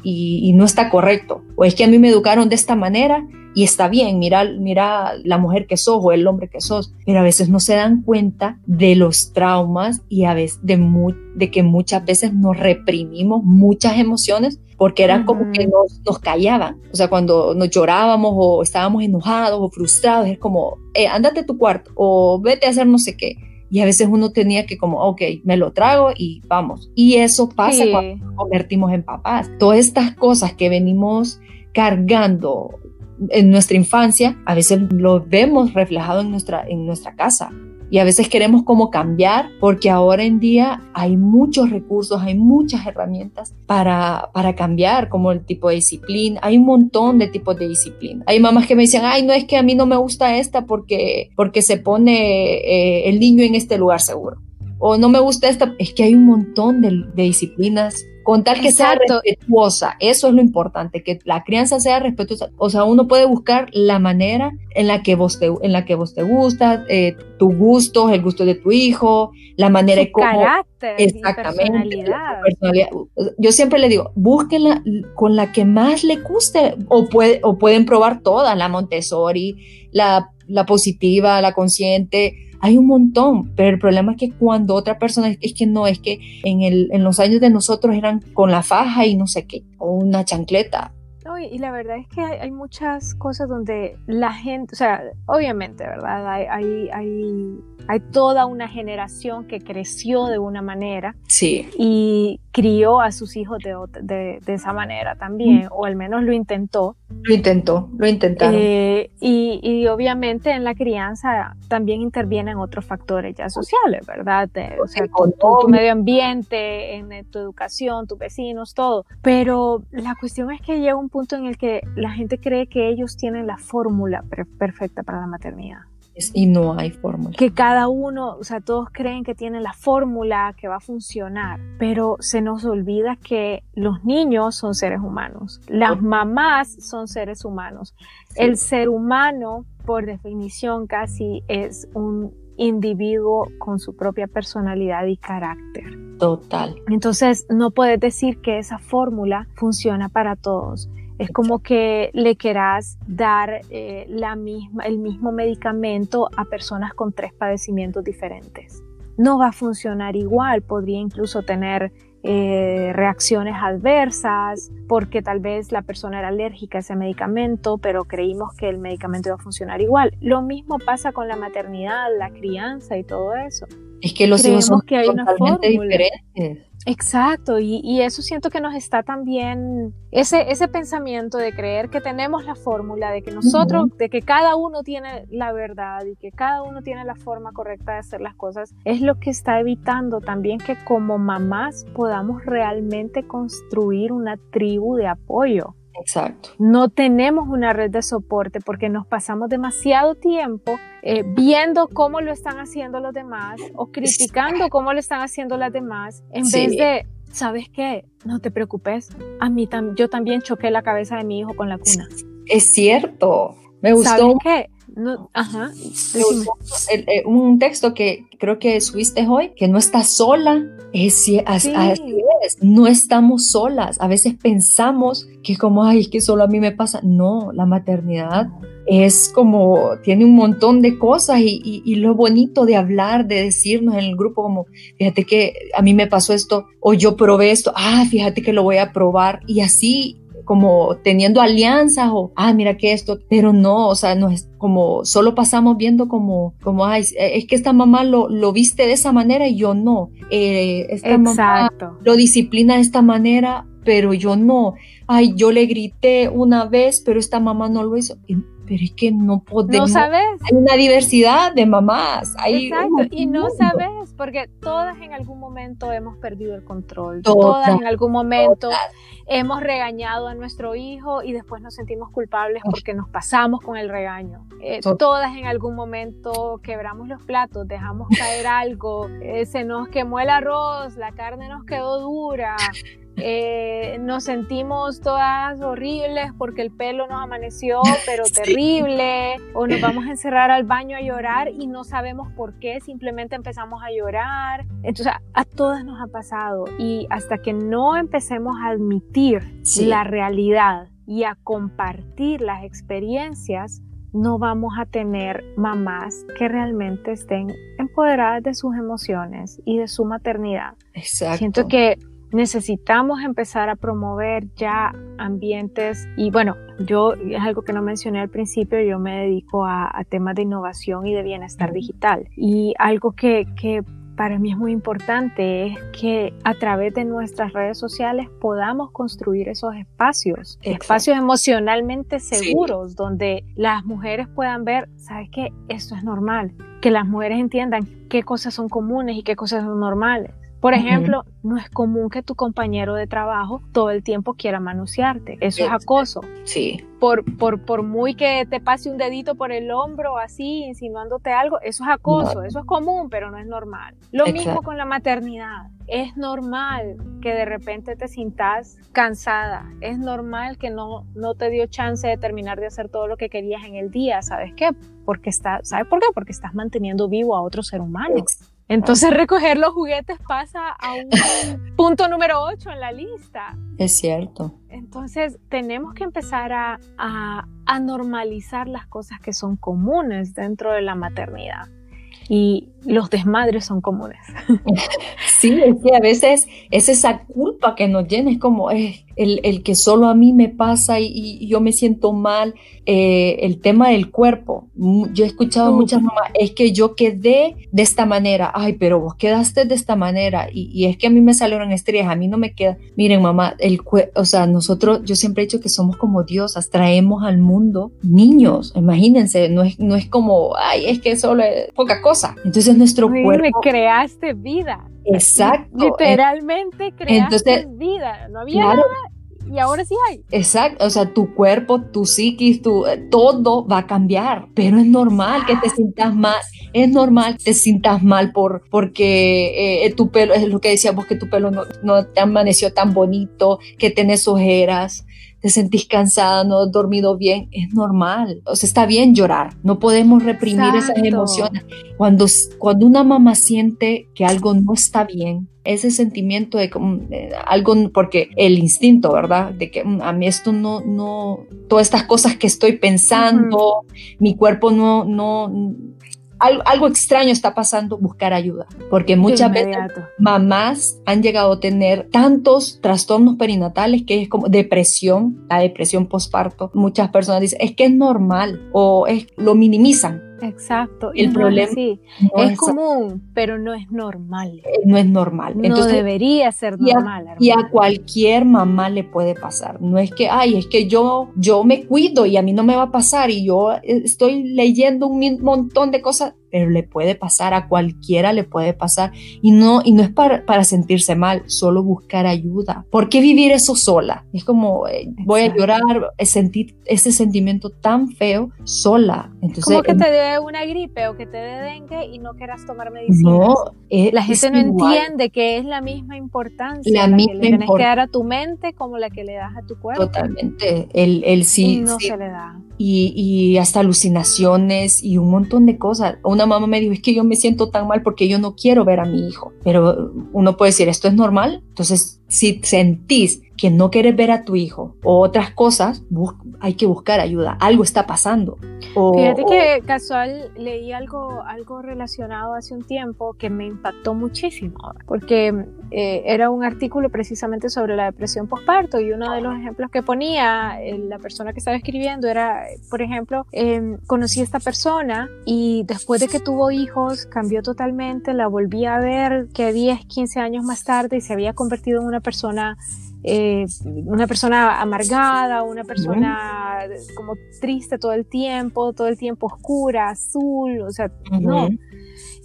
no está correcto. O es que a mí me educaron de esta manera y está bien, mira, mira la mujer que sos o el hombre que sos, pero a veces no se dan cuenta de los traumas y a veces de, de que muchas veces nos reprimimos muchas emociones porque eran como que nos, nos, callaban. O sea, cuando nos llorábamos o estábamos enojados o frustrados, es como, eh, ándate a tu cuarto o vete a hacer no sé qué. Y a veces uno tenía que como, ok, me lo trago y vamos. Y eso pasa cuando nos convertimos en papás. Todas estas cosas que venimos cargando en nuestra infancia, a veces lo vemos reflejado en nuestra, en nuestra casa y a veces queremos como cambiar porque ahora en día hay muchos recursos, hay muchas herramientas para, para cambiar, como el tipo de disciplina. Hay un montón de tipos de disciplina. Hay mamás que me dicen, ay, no es que a mí no me gusta esta porque, porque se pone eh, el niño en este lugar seguro. O no me gusta esta, es que hay un montón de, de disciplinas con tal que sea respetuosa. Eso es lo importante, que la crianza sea respetuosa. O sea, uno puede buscar la manera en la que vos te, en la que vos te gusta, eh, tu gusto, el gusto de tu hijo, la manera de cómo... Carácter exactamente. personalidad. Yo siempre le digo, búsquenla con la que más le guste o, puede, o pueden probar todas, la Montessori, la, la positiva, la consciente, hay un montón, pero el problema es que cuando otra persona es, que no, es que en, el, en los años de nosotros eran con la faja y no sé qué, o una chancleta. Y la verdad es que hay, muchas cosas donde la gente, o sea, obviamente, ¿verdad? Hay, hay, hay, hay toda una generación que creció de una manera sí. y crió a sus hijos de, de, esa manera también, mm. o al menos lo intentó. Lo intentó, lo intentaron. Eh, y, y, obviamente en la crianza también intervienen otros factores ya sociales, ¿verdad? o sea, tu, tu, medio ambiente, en eh, tu educación, tus vecinos, todo. Pero la cuestión es que llega un punto en el que la gente cree que ellos tienen la fórmula perfecta para la maternidad y no hay fórmula. Que cada uno, o sea, todos creen que tienen la fórmula que va a funcionar, pero se nos olvida que los niños son seres humanos, las mamás son seres humanos. El ser humano, por definición, casi es un individuo con su propia personalidad y carácter. Total. Entonces, no puedes decir que esa fórmula funciona para todos. Es como que le quieras dar eh, la misma, el mismo medicamento a personas con tres padecimientos diferentes. No va a funcionar igual, podría incluso tener eh, reacciones adversas porque tal vez la persona era alérgica a ese medicamento, pero creímos que el medicamento iba a funcionar igual. Lo mismo pasa con la maternidad, la crianza y todo eso. Es que los hijos son que hay totalmente diferentes. Exacto, y, eso siento que nos está también, ese, ese pensamiento de creer que tenemos la fórmula, de que nosotros, de que cada uno tiene la verdad y que cada uno tiene la forma correcta de hacer las cosas, es lo que está evitando también que como mamás podamos realmente construir una tribu de apoyo. Exacto. No tenemos una red de soporte porque nos pasamos demasiado tiempo eh, viendo cómo lo están haciendo los demás o criticando cómo lo están haciendo las demás en vez de, ¿sabes qué? No te preocupes. A mí yo también choqué la cabeza de mi hijo con la cuna. Es cierto. Me gustó. ¿Sabes qué? No, ajá. Eh, un texto que creo que subiste hoy, que no estás sola. Es, así es, no estamos solas. A veces pensamos que como, ay, es que solo a mí me pasa. No, la maternidad es como, tiene un montón de cosas y, y, lo bonito de hablar, de decirnos en el grupo como, fíjate que a mí me pasó esto o yo probé esto, ah, fíjate que lo voy a probar y así como teniendo alianzas o, ah, mira que esto, pero no, o sea, no es como solo pasamos viendo como, como, ay, es que esta mamá lo, lo viste de esa manera y yo no. Eh, esta Exacto. mamá lo disciplina de esta manera, pero yo no. Ay, yo le grité una vez, pero esta mamá no lo hizo pero es que no podemos. No sabes. Hay una diversidad de mamás. Hay Exacto, y no sabes, porque todas en algún momento hemos perdido el control. Todas, en algún momento hemos regañado a nuestro hijo y después nos sentimos culpables porque nos pasamos con el regaño. Eh, todas en algún momento quebramos los platos, dejamos caer algo, eh, se nos quemó el arroz, la carne nos quedó dura. Eh, nos sentimos todas horribles porque el pelo nos amaneció, pero terrible, o nos vamos a encerrar al baño a llorar y no sabemos por qué, simplemente empezamos a llorar. Entonces, a, todas nos ha pasado y hasta que no empecemos a admitir la realidad y a compartir las experiencias, no vamos a tener mamás que realmente estén empoderadas de sus emociones y de su maternidad. Exacto. Siento que necesitamos empezar a promover ya ambientes y bueno, yo es algo que no mencioné al principio, yo me dedico a, temas de innovación y de bienestar digital. Y algo que, que para mí es muy importante es que a través de nuestras redes sociales podamos construir esos espacios, espacios emocionalmente seguros donde las mujeres puedan ver, ¿sabes qué? Esto es normal, que las mujeres entiendan qué cosas son comunes y qué cosas son normales por ejemplo, no es común que tu compañero de trabajo todo el tiempo quiera manosearte. Eso es acoso. Sí. Por, por, por muy que te pase un dedito por el hombro así, insinuándote algo, eso es acoso. Eso es común, pero no es normal. Lo mismo con la maternidad. Es normal que de repente te sintas cansada. Es normal que no, no te dio chance de terminar de hacer todo lo que querías en el día. ¿Sabes qué? Porque está, ¿Sabes por qué? Porque estás manteniendo vivo a otro ser humano. Entonces recoger los juguetes pasa a un punto número 8 en la lista. Es cierto. Entonces tenemos que empezar a, a, normalizar las cosas que son comunes dentro de la maternidad. Y los desmadres son comunes. Sí, es que a veces es esa culpa que nos llena, es como el, el, que solo a mí me pasa y, yo me siento mal. Eh, el tema del cuerpo, yo he escuchado muchas mamás, es que yo quedé de esta manera, ay, pero vos quedaste de esta manera y, y es que a mí me salieron estrellas, a mí no me queda. Miren, mamá, el o sea, nosotros, yo siempre he dicho que somos como diosas, traemos al mundo niños, imagínense, no es, no es como, ay, es que solo es poca cosa. Entonces nuestro cuerpo... Me creaste vida. Exacto. Literalmente creaste vida. No había nada y ahora sí hay. Exacto, o sea, tu cuerpo, tu psiquis, tu, todo va a cambiar, pero es normal que te sientas mal, es normal que te sientas mal por, porque eh, tu pelo, es lo que decíamos, que tu pelo no, no te amaneció tan bonito, que tenés ojeras, te sentís cansada, no has dormido bien, es normal. O sea, está bien llorar, no podemos reprimir esas emociones. Cuando, cuando una mamá siente que algo no está bien, ese sentimiento de, algo, porque el instinto, ¿verdad? De que mm, a mí esto no, no, todas estas cosas que estoy pensando, mi cuerpo no, no, algo, extraño está pasando, buscar ayuda. Porque muchas veces mamás han llegado a tener tantos trastornos perinatales que es como depresión, la depresión postparto. Muchas personas dicen, es que es normal o es, lo minimizan. Exacto. El problema sí. es, común, pero no es normal. Eh, no es normal. No debería ser normal. Y a, cualquier mamá le puede pasar. No es que, ay, es que yo, yo me cuido y a mí no me va a pasar y yo eh, estoy leyendo un montón de cosas. Pero le puede pasar, a cualquiera le puede pasar. Y no, y no es para, para sentirse mal, solo buscar ayuda. ¿Por qué vivir eso sola? Es como, eh, voy a llorar, sentir ese sentimiento tan feo sola. Entonces, como que te dé una gripe o que te dé dengue y no quieras tomar medicina. No, eh, la gente no entiende que es la misma importancia la, misma que le tienes que dar a tu mente como la que le das a tu cuerpo. Totalmente. El, el sí. no se le da. Y, y hasta alucinaciones y un montón de cosas. Una mamá me dijo, es que yo me siento tan mal porque yo no quiero ver a mi hijo. Pero uno puede decir, ¿esto es normal? Entonces, si sentís que no quieres ver a tu hijo o otras cosas, hay que buscar ayuda. Algo está pasando. Fíjate que casual leí algo, algo relacionado hace un tiempo que me impactó muchísimo, porque eh, era un artículo precisamente sobre la depresión postparto y uno de los ejemplos que ponía eh, la persona que estaba escribiendo era, por ejemplo, em, conocí a esta persona y después de que tuvo hijos cambió totalmente, la volví a ver que 10, 15 años más tarde y se había convertido en una persona eh, una persona amargada, una persona como triste todo el tiempo, todo el tiempo oscura, azul, o sea, no.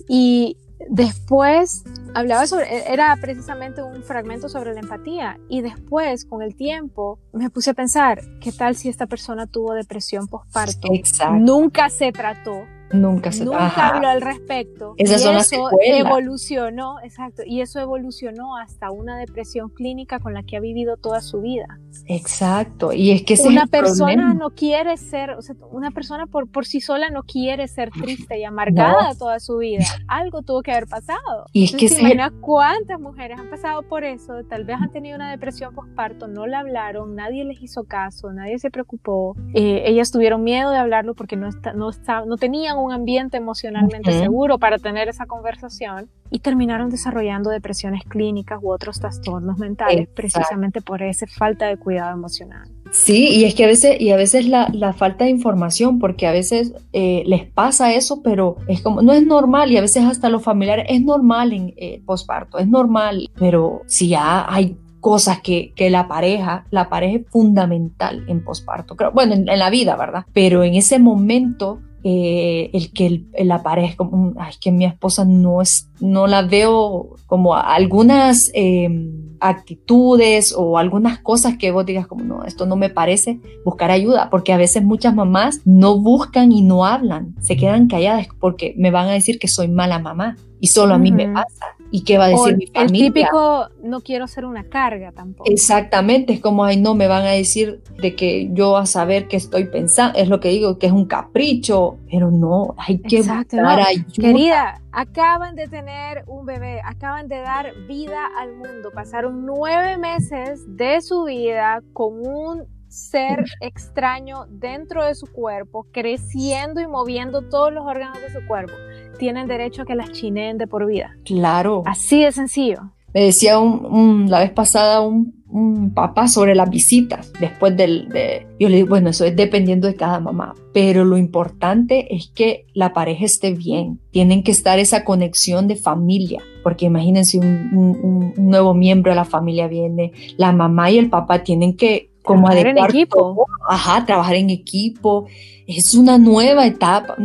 Y después hablaba sobre, e-, era precisamente un fragmento sobre la empatía. Y después con el tiempo me puse a pensar, ¿qué tal si esta persona tuvo depresión postparto? Nunca se trató Nunca se Nunca habló al respecto. Esas y eso evolucionó, exacto, y eso evolucionó hasta una depresión clínica con la que ha vivido toda su vida. Exacto, y es que una persona no quiere ser, o sea, una persona por, por sí sola no quiere ser triste y amargada toda su vida. Algo tuvo que haber pasado. Y es que se... imagina cuántas mujeres han pasado por eso, tal vez han tenido una depresión postparto, no la hablaron, nadie les hizo caso, nadie se preocupó, eh, ellas tuvieron miedo de hablarlo porque no, está, no, está, no tenían un ambiente emocionalmente seguro para tener esa conversación y terminaron desarrollando depresiones clínicas u otros trastornos mentales precisamente por esa falta de cuidado emocional. Sí, y es que a veces, y a veces la, la falta de información, porque a veces eh, les pasa eso, pero es como, no es normal, y a veces hasta los familiares, es normal en eh, posparto, es normal, pero si ya hay cosas que, que, la pareja, la pareja es fundamental en posparto, bueno, en, la vida, ¿verdad? Pero en ese momento eh, el que el, la pareja, como, ay, que mi esposa no es, no la veo como algunas em, actitudes o algunas cosas que vos digas como, no, esto no me parece, buscar ayuda, porque a veces muchas mamás no buscan y no hablan, se quedan calladas porque me van a decir que soy mala mamá y solo a mí me pasa. ¿Y qué va a decir mi familia? El típico, no quiero ser una carga tampoco. Exactamente, es como, ay, no, me van a decir de que yo a saber qué estoy pensando, es lo que digo, que es un capricho, pero no, hay que Exacto, ayuda. Querida, acaban de tener un bebé, acaban de dar vida al mundo, pasaron nueve meses de su vida con un ser extraño dentro de su cuerpo, creciendo y moviendo todos los órganos de su cuerpo tienen derecho a que las chineen de por vida. Claro. Así de sencillo. Me decía un, la vez pasada un, un, papá sobre las visitas después del... De, yo le digo, bueno, eso es dependiendo de cada mamá, pero lo importante es que la pareja esté bien. Tienen que estar esa conexión de familia, porque imagínense un, un nuevo miembro de la familia viene, la mamá y el papá tienen que como trabajar en equipo. ajá, trabajar en equipo. Es una nueva etapa,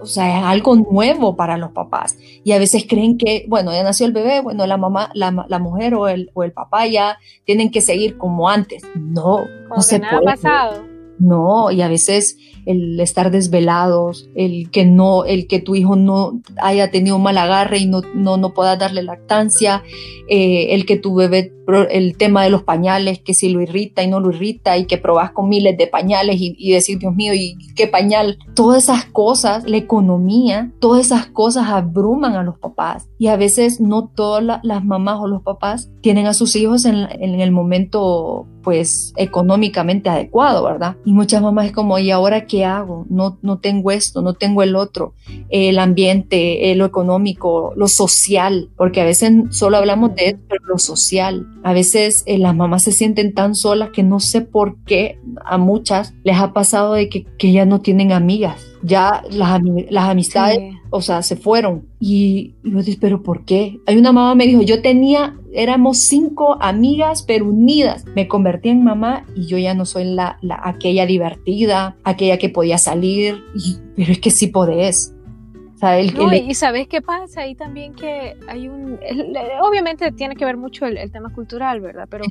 o sea, es algo nuevo para los papás. Y a veces creen que, bueno, ya nació el bebé, bueno, la mamá, la, la mujer o el, o el papá ya tienen que seguir como antes. No, no se nada puede. pasado. No, y a veces el estar desvelados, el que no, el que tu hijo no haya tenido un mal agarre y no, no, no pueda darle lactancia, eh, el que tu bebé, el tema de los pañales, que si lo irrita y no lo irrita y que probas con miles de pañales y, decir, Dios mío, ¿y qué pañal? Todas esas cosas, la economía, todas esas cosas abruman a los papás y a veces no todas las mamás o los papás tienen a sus hijos en, en el momento pues económicamente adecuado, ¿verdad? Y muchas mamás es como, ¿y ahora qué hago? No, no tengo esto, no tengo el otro, el ambiente, eh, lo económico, lo social, porque a veces solo hablamos de esto, pero lo social. A veces eh, las mamás se sienten tan solas que no sé por qué a muchas les ha pasado de que, que ya no tienen amigas ya las, las amistades, o sea, se fueron. Y, yo dije, pero ¿por qué? Hay una mamá me dijo, yo tenía, éramos cinco amigas, pero unidas. Me convertí en mamá y yo ya no soy la, aquella divertida, aquella que podía salir, y, pero es que sí podés. Y sabes qué pasa ahí también que hay un, obviamente tiene que ver mucho el, tema cultural, ¿verdad? Pero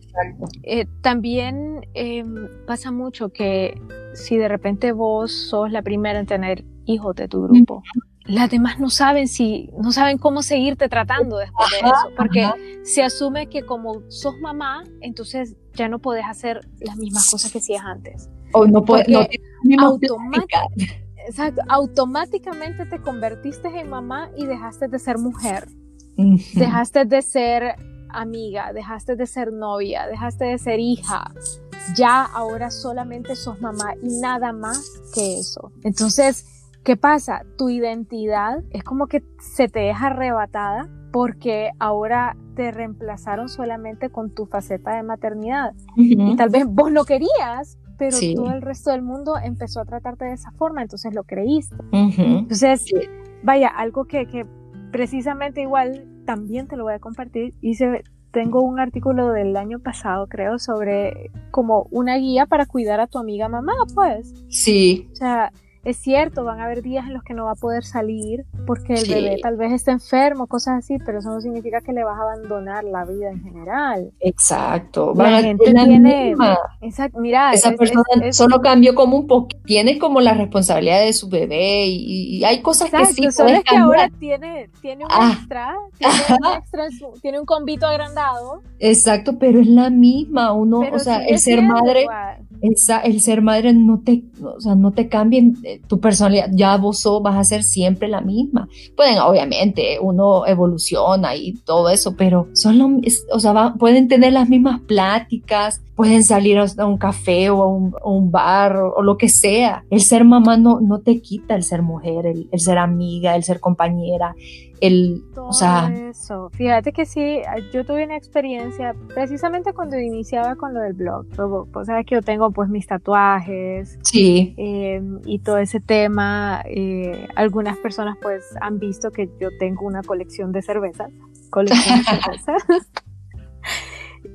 eh, también em, pasa mucho que si de repente vos sos la primera en tener hijos de tu grupo, las demás no saben si, no saben cómo seguirte tratando después de eso, porque se asume que como sos mamá, entonces ya no puedes hacer las mismas cosas que hacías antes. O no puedes, no Exacto, automáticamente te convertiste en mamá y dejaste de ser mujer, dejaste de ser amiga, dejaste de ser novia, dejaste de ser hija. Ya ahora solamente sos mamá y nada más que eso. Entonces, ¿qué pasa? Tu identidad es como que se te deja arrebatada porque ahora te reemplazaron solamente con tu faceta de maternidad. Y tal vez vos no querías, pero todo el resto del mundo empezó a tratarte de esa forma, entonces lo creíste. Entonces, vaya, algo que, que, precisamente igual también te lo voy a compartir. Hice, tengo un artículo del año pasado, creo, sobre como una guía para cuidar a tu amiga mamá, pues. Sí. O sea, es cierto, van a haber días en los que no va a poder salir porque el bebé tal vez está enfermo, cosas así, pero eso no significa que le vas a abandonar la vida en general. Exacto. La gente tiene. Exacto, mira. Esa persona solo cambió como un poco, tiene como la responsabilidad de su bebé y, hay cosas que sí. Solo es que ahora tiene, tiene un ah. extra, tiene un, extra tiene un convito agrandado. Exacto, pero es la misma, uno, o sea, el ser madre esa, el ser madre no te, o sea, no te cambien eh, tu personalidad, ya vos vas a ser siempre la misma. Pueden, obviamente, uno evoluciona y todo eso, pero son o sea, pueden tener las mismas pláticas, pueden salir a un café o a un, bar o, lo que sea. El ser mamá no, no te quita el ser mujer, el, el ser amiga, el ser compañera, el, o sea... Eso. Fíjate que sí, yo tuve una experiencia precisamente cuando iniciaba con lo del blog. Pues sabes que yo tengo pues mis tatuajes. Sí. Em, y todo ese tema. Eh, algunas personas pues han visto que yo tengo una colección de cervezas. Colección de cervezas.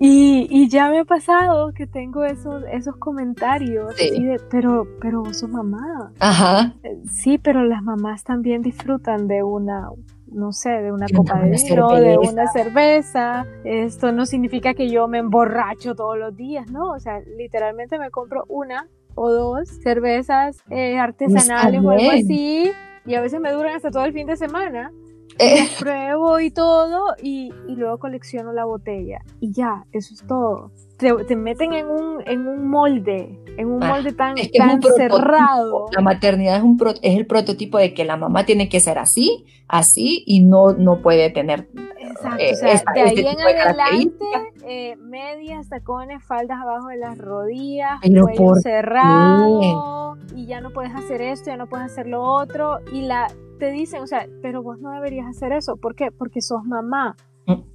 Y, y, ya me ha pasado que tengo esos, esos comentarios, de, pero, pero vos sos mamá. Ajá. Sí, pero las mamás también disfrutan de una, no sé, de una copa de vino, de una cerveza. Esto no significa que yo me emborracho todos los días, ¿no? O sea, literalmente me compro una o dos cervezas eh, artesanales o algo así y a veces me duran hasta todo el fin de semana. Eh. pruebo y todo y, y, luego colecciono la botella y ya, eso es todo. Te, te meten en un, en un molde, en un ah, molde tan, tan cerrado. La maternidad es, un es el prototipo de que la mamá tiene que ser así, así y no, no puede tener... Exacto, eh, o sea, de ahí en adelante, eh, medias, tacones, faldas abajo de las rodillas, cuello cerrado, y ya no puedes hacer esto, ya no puedes hacer lo otro, y la te dicen, o sea, pero vos no deberías hacer eso. ¿Por qué? Porque sos mamá.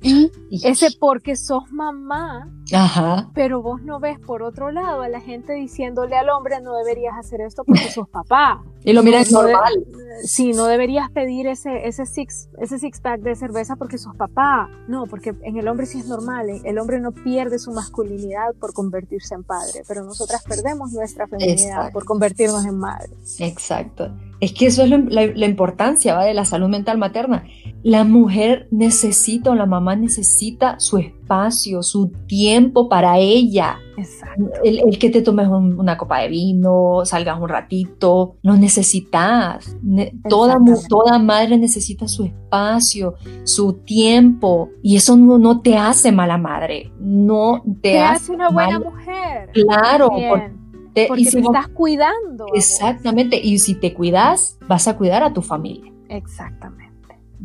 Y ese porque sos mamá, Ajá. pero vos no ves por otro lado a la gente diciéndole al hombre no deberías hacer esto porque sos papá. Y lo miras normal. sí, no deberías pedir ese, ese, six, ese six pack de cerveza porque sos papá. No, porque en el hombre sí es normal. ¿eh? El hombre no pierde su masculinidad por convertirse en padre, pero nosotras perdemos nuestra feminidad por convertirnos en madre. Exacto. Es que eso es la, importancia ¿va? de la salud mental materna. La mujer necesita o la mamá necesita su espacio, su tiempo para ella. Exacto. El, que te tomes una copa de vino, salgas un ratito, lo necesitas. toda, toda madre necesita su espacio, su tiempo. Y eso no, te hace mala madre. No te, hace, una buena mujer. Claro, porque te estás cuidando. Exactamente, y si te cuidas, vas a cuidar a tu familia. Exactamente.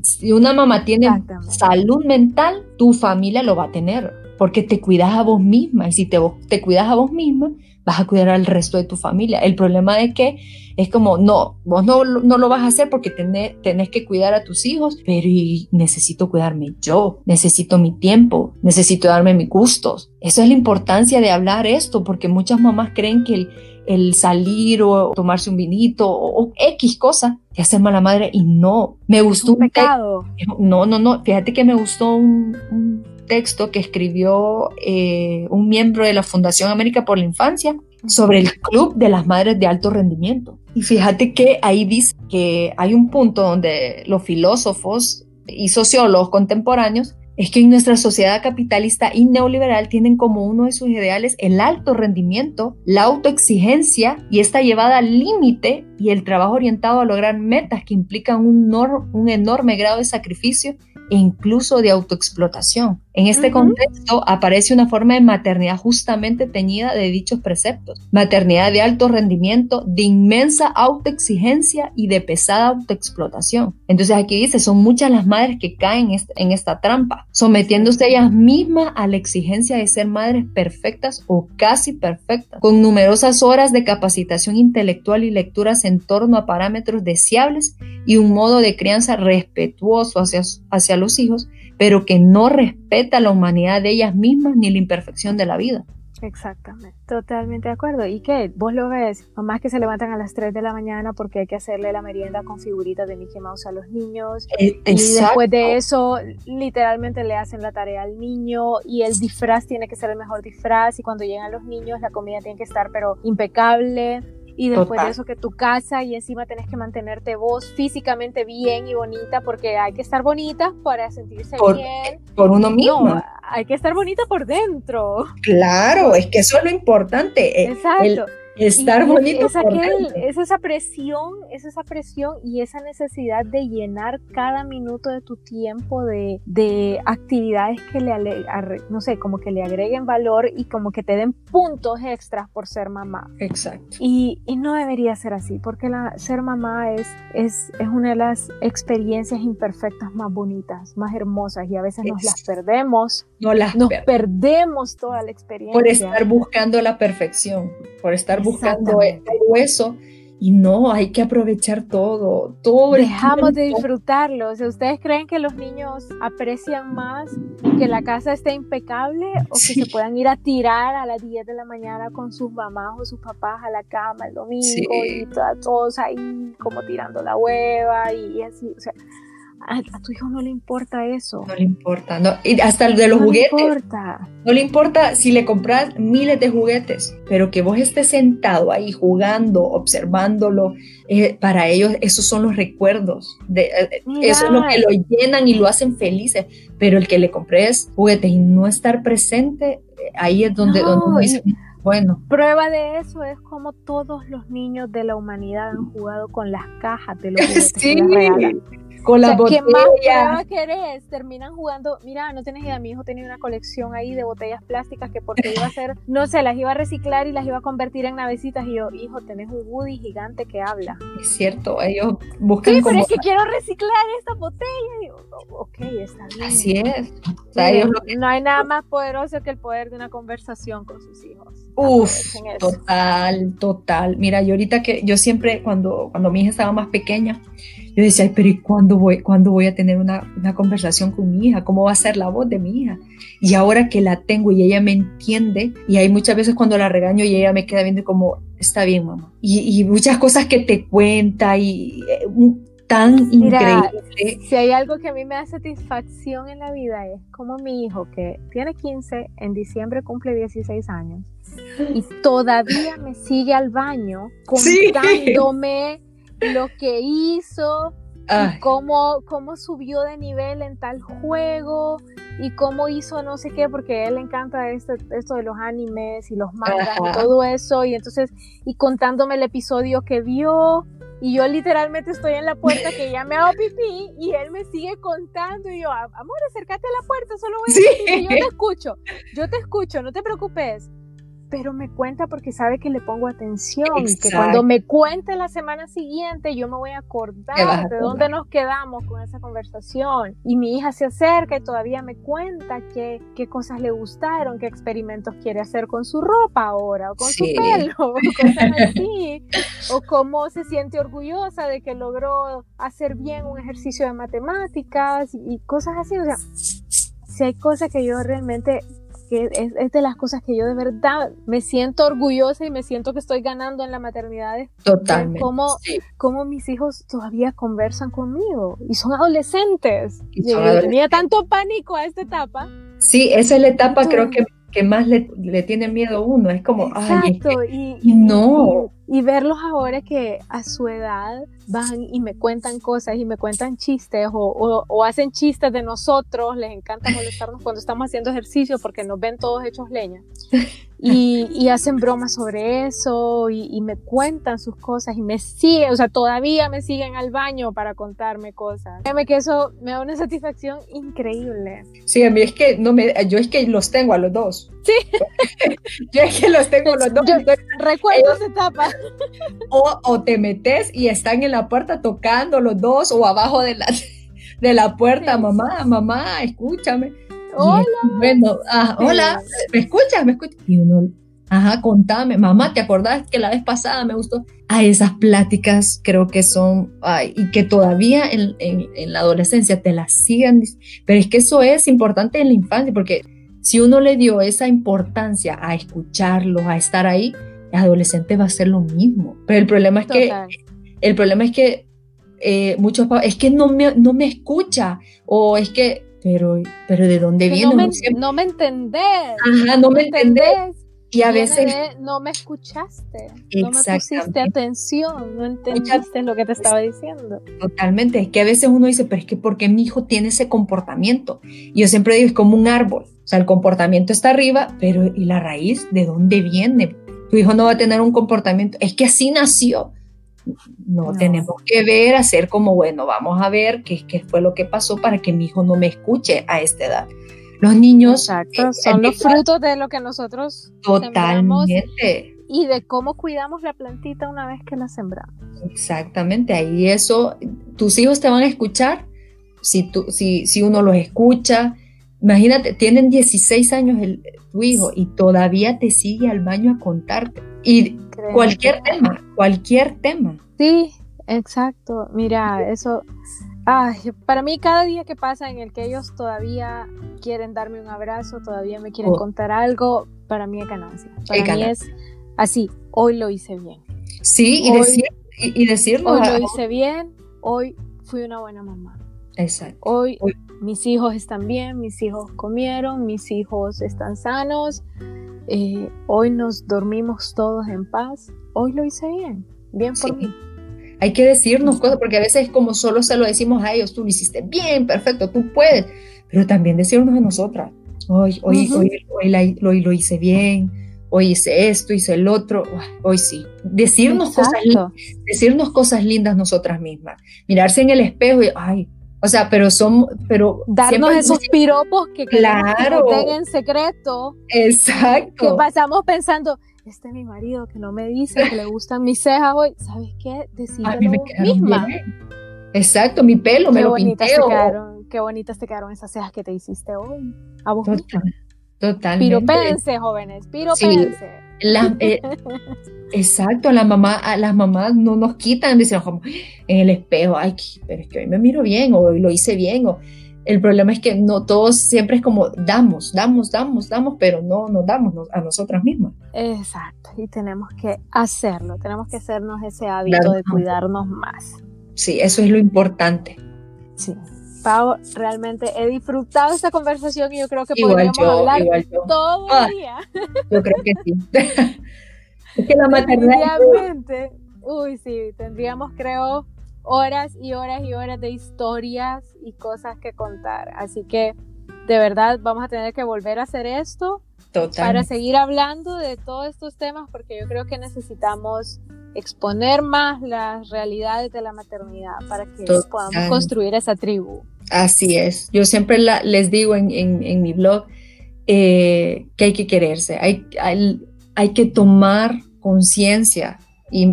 Si una mamá tiene salud mental, tu familia lo va a tener, porque te cuidas a vos misma, y si te, te cuidas a vos misma, vas a cuidar al resto de tu familia. El problema es que es como, no, vos no, no lo vas a hacer porque tenés, tenés que cuidar a tus hijos, pero necesito cuidarme yo, necesito mi tiempo, necesito darme mis gustos. Esa es la importancia de hablar esto, porque muchas mamás creen que el, el salir o tomarse un vinito o, X cosa te hace mala madre y no. Me gustó un, pecado. No, no, no. Fíjate que me gustó un, un texto que escribió eh, un miembro de la Fundación América por la Infancia sobre el Club de las Madres de Alto Rendimiento. Y fíjate que ahí dice que hay un punto donde los filósofos y sociólogos contemporáneos es que en nuestra sociedad capitalista y neoliberal tienen como uno de sus ideales el alto rendimiento, la autoexigencia y esta llevada al límite y el trabajo orientado a lograr metas que implican un, un enorme grado de sacrificio e incluso de autoexplotación. En este contexto aparece una forma de maternidad justamente teñida de dichos preceptos. Maternidad de alto rendimiento, de inmensa autoexigencia y de pesada autoexplotación. Entonces aquí dice, son muchas las madres que caen en esta trampa, sometiéndose ellas mismas a la exigencia de ser madres perfectas o casi perfectas, con numerosas horas de capacitación intelectual y lecturas en torno a parámetros deseables y un modo de crianza respetuoso hacia, hacia los hijos, pero que no respeta la humanidad de ellas mismas ni la imperfección de la vida. Exactamente, totalmente de acuerdo. ¿Y qué? Vos lo ves, mamás que se levantan a las 3 de la mañana porque hay que hacerle la merienda con figuritas de Mickey Mouse a los niños. Eh, y después de eso, literalmente le hacen la tarea al niño y el disfraz tiene que ser el mejor disfraz y cuando llegan los niños la comida tiene que estar pero impecable y después de eso que tu casa y encima tenés que mantenerte vos físicamente bien y bonita porque hay que estar bonita para sentirse bien. Por uno mismo. hay que estar bonita por dentro. Claro, es que eso es lo importante. Exacto. Estar bonito. Es, es, esa presión, es esa presión y esa necesidad de llenar cada minuto de tu tiempo de, de actividades que le, no sé, como que le agreguen valor y como que te den puntos extras por ser mamá. Exacto. Y, y no debería ser así, porque la, ser mamá es, es, es una de las experiencias imperfectas más bonitas, más hermosas y a veces nos las perdemos. No las nos perdemos toda la experiencia. Por estar buscando la perfección, por estar buscando todo eso y no, hay que aprovechar todo, todo. Dejamos de disfrutarlo. O sea, ¿ustedes creen que los niños aprecian más que la casa esté impecable o que se puedan ir a tirar a las 10 de la mañana con sus mamás o sus papás a la cama el domingo y todos ahí como tirando la hueva y, y así? O sea, a, tu hijo no le importa eso. No le importa, no, y hasta el de los juguetes. No le importa. No le importa si le compras miles de juguetes, pero que vos estés sentado ahí jugando, observándolo, eh, para ellos esos son los recuerdos, de, eh, eso es lo que lo llenan y lo hacen felices, pero el que le compres juguetes y no estar presente, eh, ahí es donde, donde bueno. Prueba de eso es como todos los niños de la humanidad han jugado con las cajas de los juguetes sí con la botella. ¿Qué más prueba querés? Terminan jugando. Mira, no tienes idea, mi hijo tenía una colección ahí de botellas plásticas que porque iba a hacer, no sé, las iba a reciclar y las iba a convertir en navecitas. Y yo, hijo, tenés un Woody gigante que habla. Es cierto, ellos buscan. Sí, pero es que quiero reciclar esta botella. Y yo, ok, está bien. Así es. No hay nada más poderoso que el poder de una conversación con sus hijos. Uf, total, total. Mira, yo ahorita que yo siempre, cuando, cuando mi hija estaba más pequeña, yo decía, pero ¿y cuándo voy, cuándo voy a tener una, una, conversación con mi hija? ¿Cómo va a ser la voz de mi hija? Y ahora que la tengo y ella me entiende, y hay muchas veces cuando la regaño y ella me queda viendo como, está bien, mamá. Y, y muchas cosas que te cuenta y eh, tan increíble. Si hay algo que a mí me da satisfacción en la vida es como mi hijo, que tiene 15, en diciembre cumple 16 años, y todavía me sigue al baño contándome lo que hizo, y cómo, cómo subió de nivel en tal juego y cómo hizo no sé qué, porque a él le encanta esto, esto de los animes y los mangas y todo eso, y entonces, y contándome el episodio que vio, y yo literalmente estoy en la puerta que ya me hago pipí y él me sigue contando. Y yo, amor, acércate a la puerta, solo voy a yo te escucho, yo te escucho, no te preocupes pero me cuenta porque sabe que le pongo atención y que cuando me cuente la semana siguiente yo me voy a acordar de dónde nos quedamos con esa conversación. Y mi hija se acerca y todavía me cuenta qué, qué cosas le gustaron, qué experimentos quiere hacer con su ropa ahora o con su pelo, o cosas así, o cómo se siente orgullosa de que logró hacer bien un ejercicio de matemáticas y, y cosas así. O sea, si hay cosas que yo realmente que es, de las cosas que yo de verdad me siento orgullosa y me siento que estoy ganando en la maternidad. Totalmente. Cómo, mis hijos todavía conversan conmigo y son adolescentes. Y tenía tanto pánico a esta etapa. Sí, esa es la etapa creo que, que más le, le, tiene miedo a uno. Es como, Exacto, y, y, no. y verlos ahora que a su edad van y me cuentan cosas y me cuentan chistes o, o, hacen chistes de nosotros, les encanta molestarnos cuando estamos haciendo ejercicio porque nos ven todos hechos leña. Y, y hacen bromas sobre eso y, y, me cuentan sus cosas y me siguen, o sea, todavía me siguen al baño para contarme cosas. Créeme que eso me da una satisfacción increíble. Sí, a mí es que no me, yo es que los tengo a los dos. Sí. yo es que los tengo a los dos. recuerdo esa etapa. O, o te metes y están en la puerta tocando los dos o abajo de la, de la puerta, mamá, mamá, escúchame. Hola. bueno, ah, hola, ¿me escuchas? ¿Me escuchas? Y uno, ajá, contame, mamá, ¿te acordás que la vez pasada me gustó? A esas pláticas creo que son, ay, y que todavía en, en, en la adolescencia te las sigan, pero es que eso es importante en la infancia, porque si uno le dio esa importancia a escucharlos, a estar ahí, el adolescente va a hacer lo mismo. Pero el problema es que el problema es que eh, muchos es que no me, no me escucha o es que, pero, pero ¿de dónde viene? No me, no me entendés. Ajá, no, me entendés. Y a veces... no me escuchaste, no me pusiste atención, no entendiste lo que te estaba diciendo. Totalmente, es que a veces uno dice, pero es que porque mi hijo tiene ese comportamiento? Y yo siempre digo, es como un árbol, o sea, el comportamiento está arriba, pero ¿y la raíz de dónde viene? Tu hijo no va a tener un comportamiento, es que así nació. No, tenemos que ver, hacer como, bueno, vamos a ver qué, qué, fue lo que pasó para que mi hijo no me escuche a esta edad. Los niños Exacto, eh, son los frutos de lo que nosotros totalmente y de cómo cuidamos la plantita una vez que la sembramos. Exactamente, ahí eso, tus hijos te van a escuchar si, tú, si, si uno los escucha. Imagínate, tienen 16 años el, tu hijo y todavía te sigue al baño a contarte. Y cualquier tema, cualquier tema. Sí, exacto. Mira, eso, ay, para mí cada día que pasa en el que ellos todavía quieren darme un abrazo, todavía me quieren oh. contar algo, para mí es ganancia. Para mí es así, hoy lo hice bien. Sí, y, decir, y, decirlo. Hoy lo hice bien, hoy fui una buena mamá. Exacto. Hoy, hoy mis hijos están bien, mis hijos comieron, mis hijos están sanos, eh, hoy nos dormimos todos en paz, hoy lo hice bien, bien por mí. Hay que decirnos cosas, porque a veces como solo se lo decimos a ellos, tú lo hiciste bien, perfecto, tú puedes, pero también decirnos a nosotras, hoy, hoy, hoy, lo, hice bien, hoy hice esto, hice el otro, hoy sí. Decirnos cosas, decirnos cosas lindas nosotras mismas, mirarse en el espejo y, ay, o sea, pero son, pero darnos esos piropos que claro, que en secreto. Exacto. Que pasamos pensando, este es mi marido que no me dice que le gustan mis cejas hoy. ¿Sabes qué? Decídelo misma. Exacto, mi pelo qué me lo pinté. qué bonitas te quedaron esas cejas que te hiciste hoy. A vos Total, Totalmente. Piropense, jóvenes, piropense. Eh, exacto, la mamá, a las mamás no nos quitan, dicen como en el espejo, ay, pero es que hoy me miro bien, o hoy lo hice bien, o el problema es que no todos siempre es como damos, damos, damos, damos, pero no nos damos a nosotras mismas. Exacto, y tenemos que hacerlo, tenemos que hacernos ese hábito de cuidarnos más. Sí, eso es lo importante. Sí. Pau, realmente he disfrutado esta conversación y yo creo que podríamos hablar todo el ah, día. Yo creo que sí. es que la maternidad. Uy, sí, tendríamos, creo, horas y horas y horas de historias y cosas que contar. Así que, de verdad, vamos a tener que volver a hacer esto para seguir hablando de todos estos temas, porque yo creo que necesitamos exponer más las realidades de la maternidad para que podamos construir esa tribu. Así es. Yo siempre les digo en, en, mi blog eh, que hay que quererse, hay, hay, que tomar conciencia y,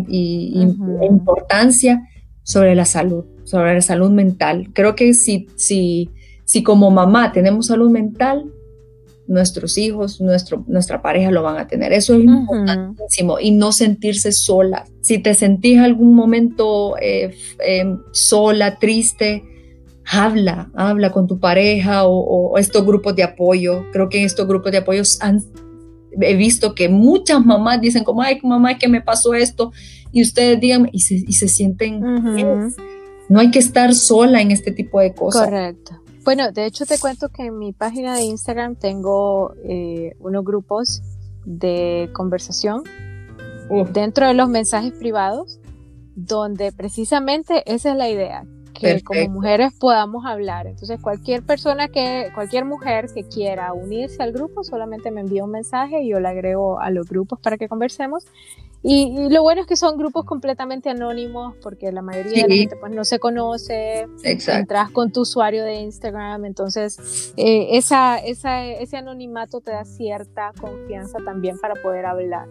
importancia sobre la salud, sobre la salud mental. Creo que si, si, si como mamá tenemos salud mental, nuestros hijos, nuestro, nuestra pareja lo van a tener. Eso es importantísimo. Y no sentirse sola. Si te sentís algún momento eh, em, sola, triste, habla, habla con tu pareja o, estos grupos de apoyo. Creo que en estos grupos de apoyo han, he visto que muchas mamás dicen como, ay, mamá, que me pasó esto. Y ustedes y se, y se sienten... No hay que estar sola en este tipo de cosas. Correcto. Bueno, de hecho te cuento que en mi página de Instagram tengo eh, unos grupos de conversación dentro de los mensajes privados, donde precisamente esa es la idea, que como mujeres podamos hablar. Entonces, cualquier persona que, cualquier mujer que quiera unirse al grupo, solamente me envía un mensaje y yo le agrego a los grupos para que conversemos. Y, lo bueno es que son grupos completamente anónimos porque la mayoría de la gente pues no se conoce. Exacto. Entras con tu usuario de Instagram, entonces eh, esa, esa, ese anonimato te da cierta confianza también para poder hablar.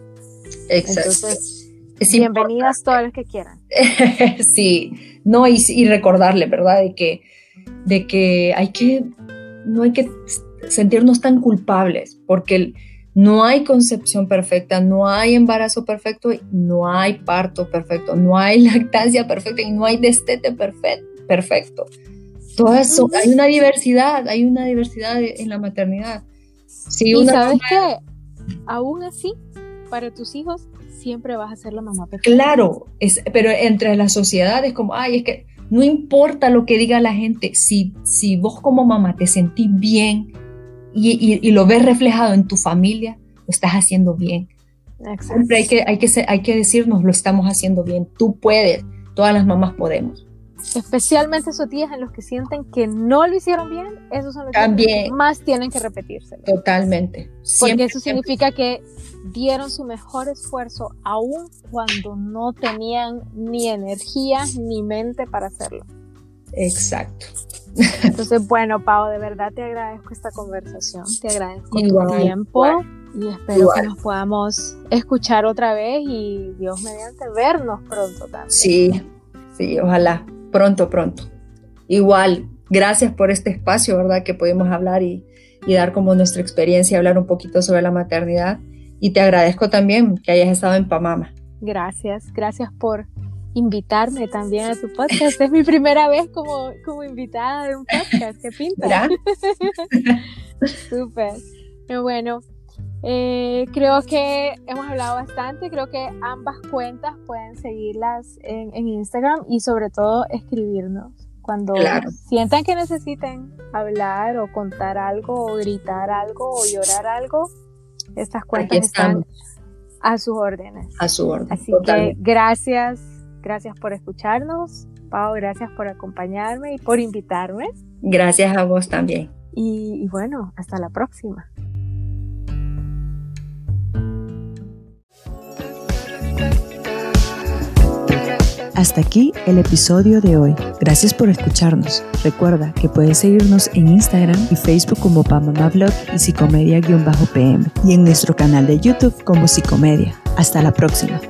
Exacto. Entonces, bienvenidas todas las que quieran. sí, no, y, y, recordarle, ¿verdad? De que, de que hay que, no hay que sentirnos tan culpables, porque no hay concepción perfecta, no hay embarazo perfecto, no hay parto perfecto, no hay lactancia perfecta y no hay destete perfecto. Todo eso, hay una diversidad, hay una diversidad en la maternidad. y sabes que aún así, para tus hijos, siempre vas a ser la mamá perfecta. Claro, es, pero entre las sociedades como, ay, es que no importa lo que diga la gente, si, si vos como mamá te sentís bien, y, lo ves reflejado en tu familia, lo estás haciendo bien. Siempre hay que, hay, que, hay que decirnos, lo estamos haciendo bien, tú puedes, todas las mamás podemos. Especialmente esos días en los que sienten que no lo hicieron bien, esos son los También. que más tienen que repetirse. Totalmente. Porque eso significa que dieron su mejor esfuerzo aún cuando no tenían ni energía ni mente para hacerlo. Exacto. Entonces, bueno, Pau, de verdad te agradezco esta conversación, te agradezco tu tiempo y espero que nos podamos escuchar otra vez y Dios mediante vernos pronto también. Sí, sí, ojalá, pronto, pronto. Igual, gracias por este espacio, ¿verdad? Que pudimos hablar y, y dar como nuestra experiencia, hablar un poquito sobre la maternidad. Y te agradezco también que hayas estado en Pamama. Gracias, gracias por invitarme también a tu podcast. Es mi primera vez como, como invitada de un podcast. ¿Qué pinta? Súper. Bueno, eh, creo que hemos hablado bastante. Creo que ambas cuentas pueden seguirlas en, Instagram y sobre todo escribirnos. Cuando sientan que necesiten hablar o contar algo o gritar algo o llorar algo, estas cuentas están a sus órdenes. A su orden. Así que gracias Gracias por escucharnos. Pau, gracias por acompañarme y por invitarme. Gracias a vos también. Y, bueno, hasta la próxima. Hasta aquí el episodio de hoy. Gracias por escucharnos. Recuerda que puedes seguirnos en Instagram y Facebook como Pamamablog y Psicomedia-PM y en nuestro canal de YouTube como Psicomedia. Hasta la próxima.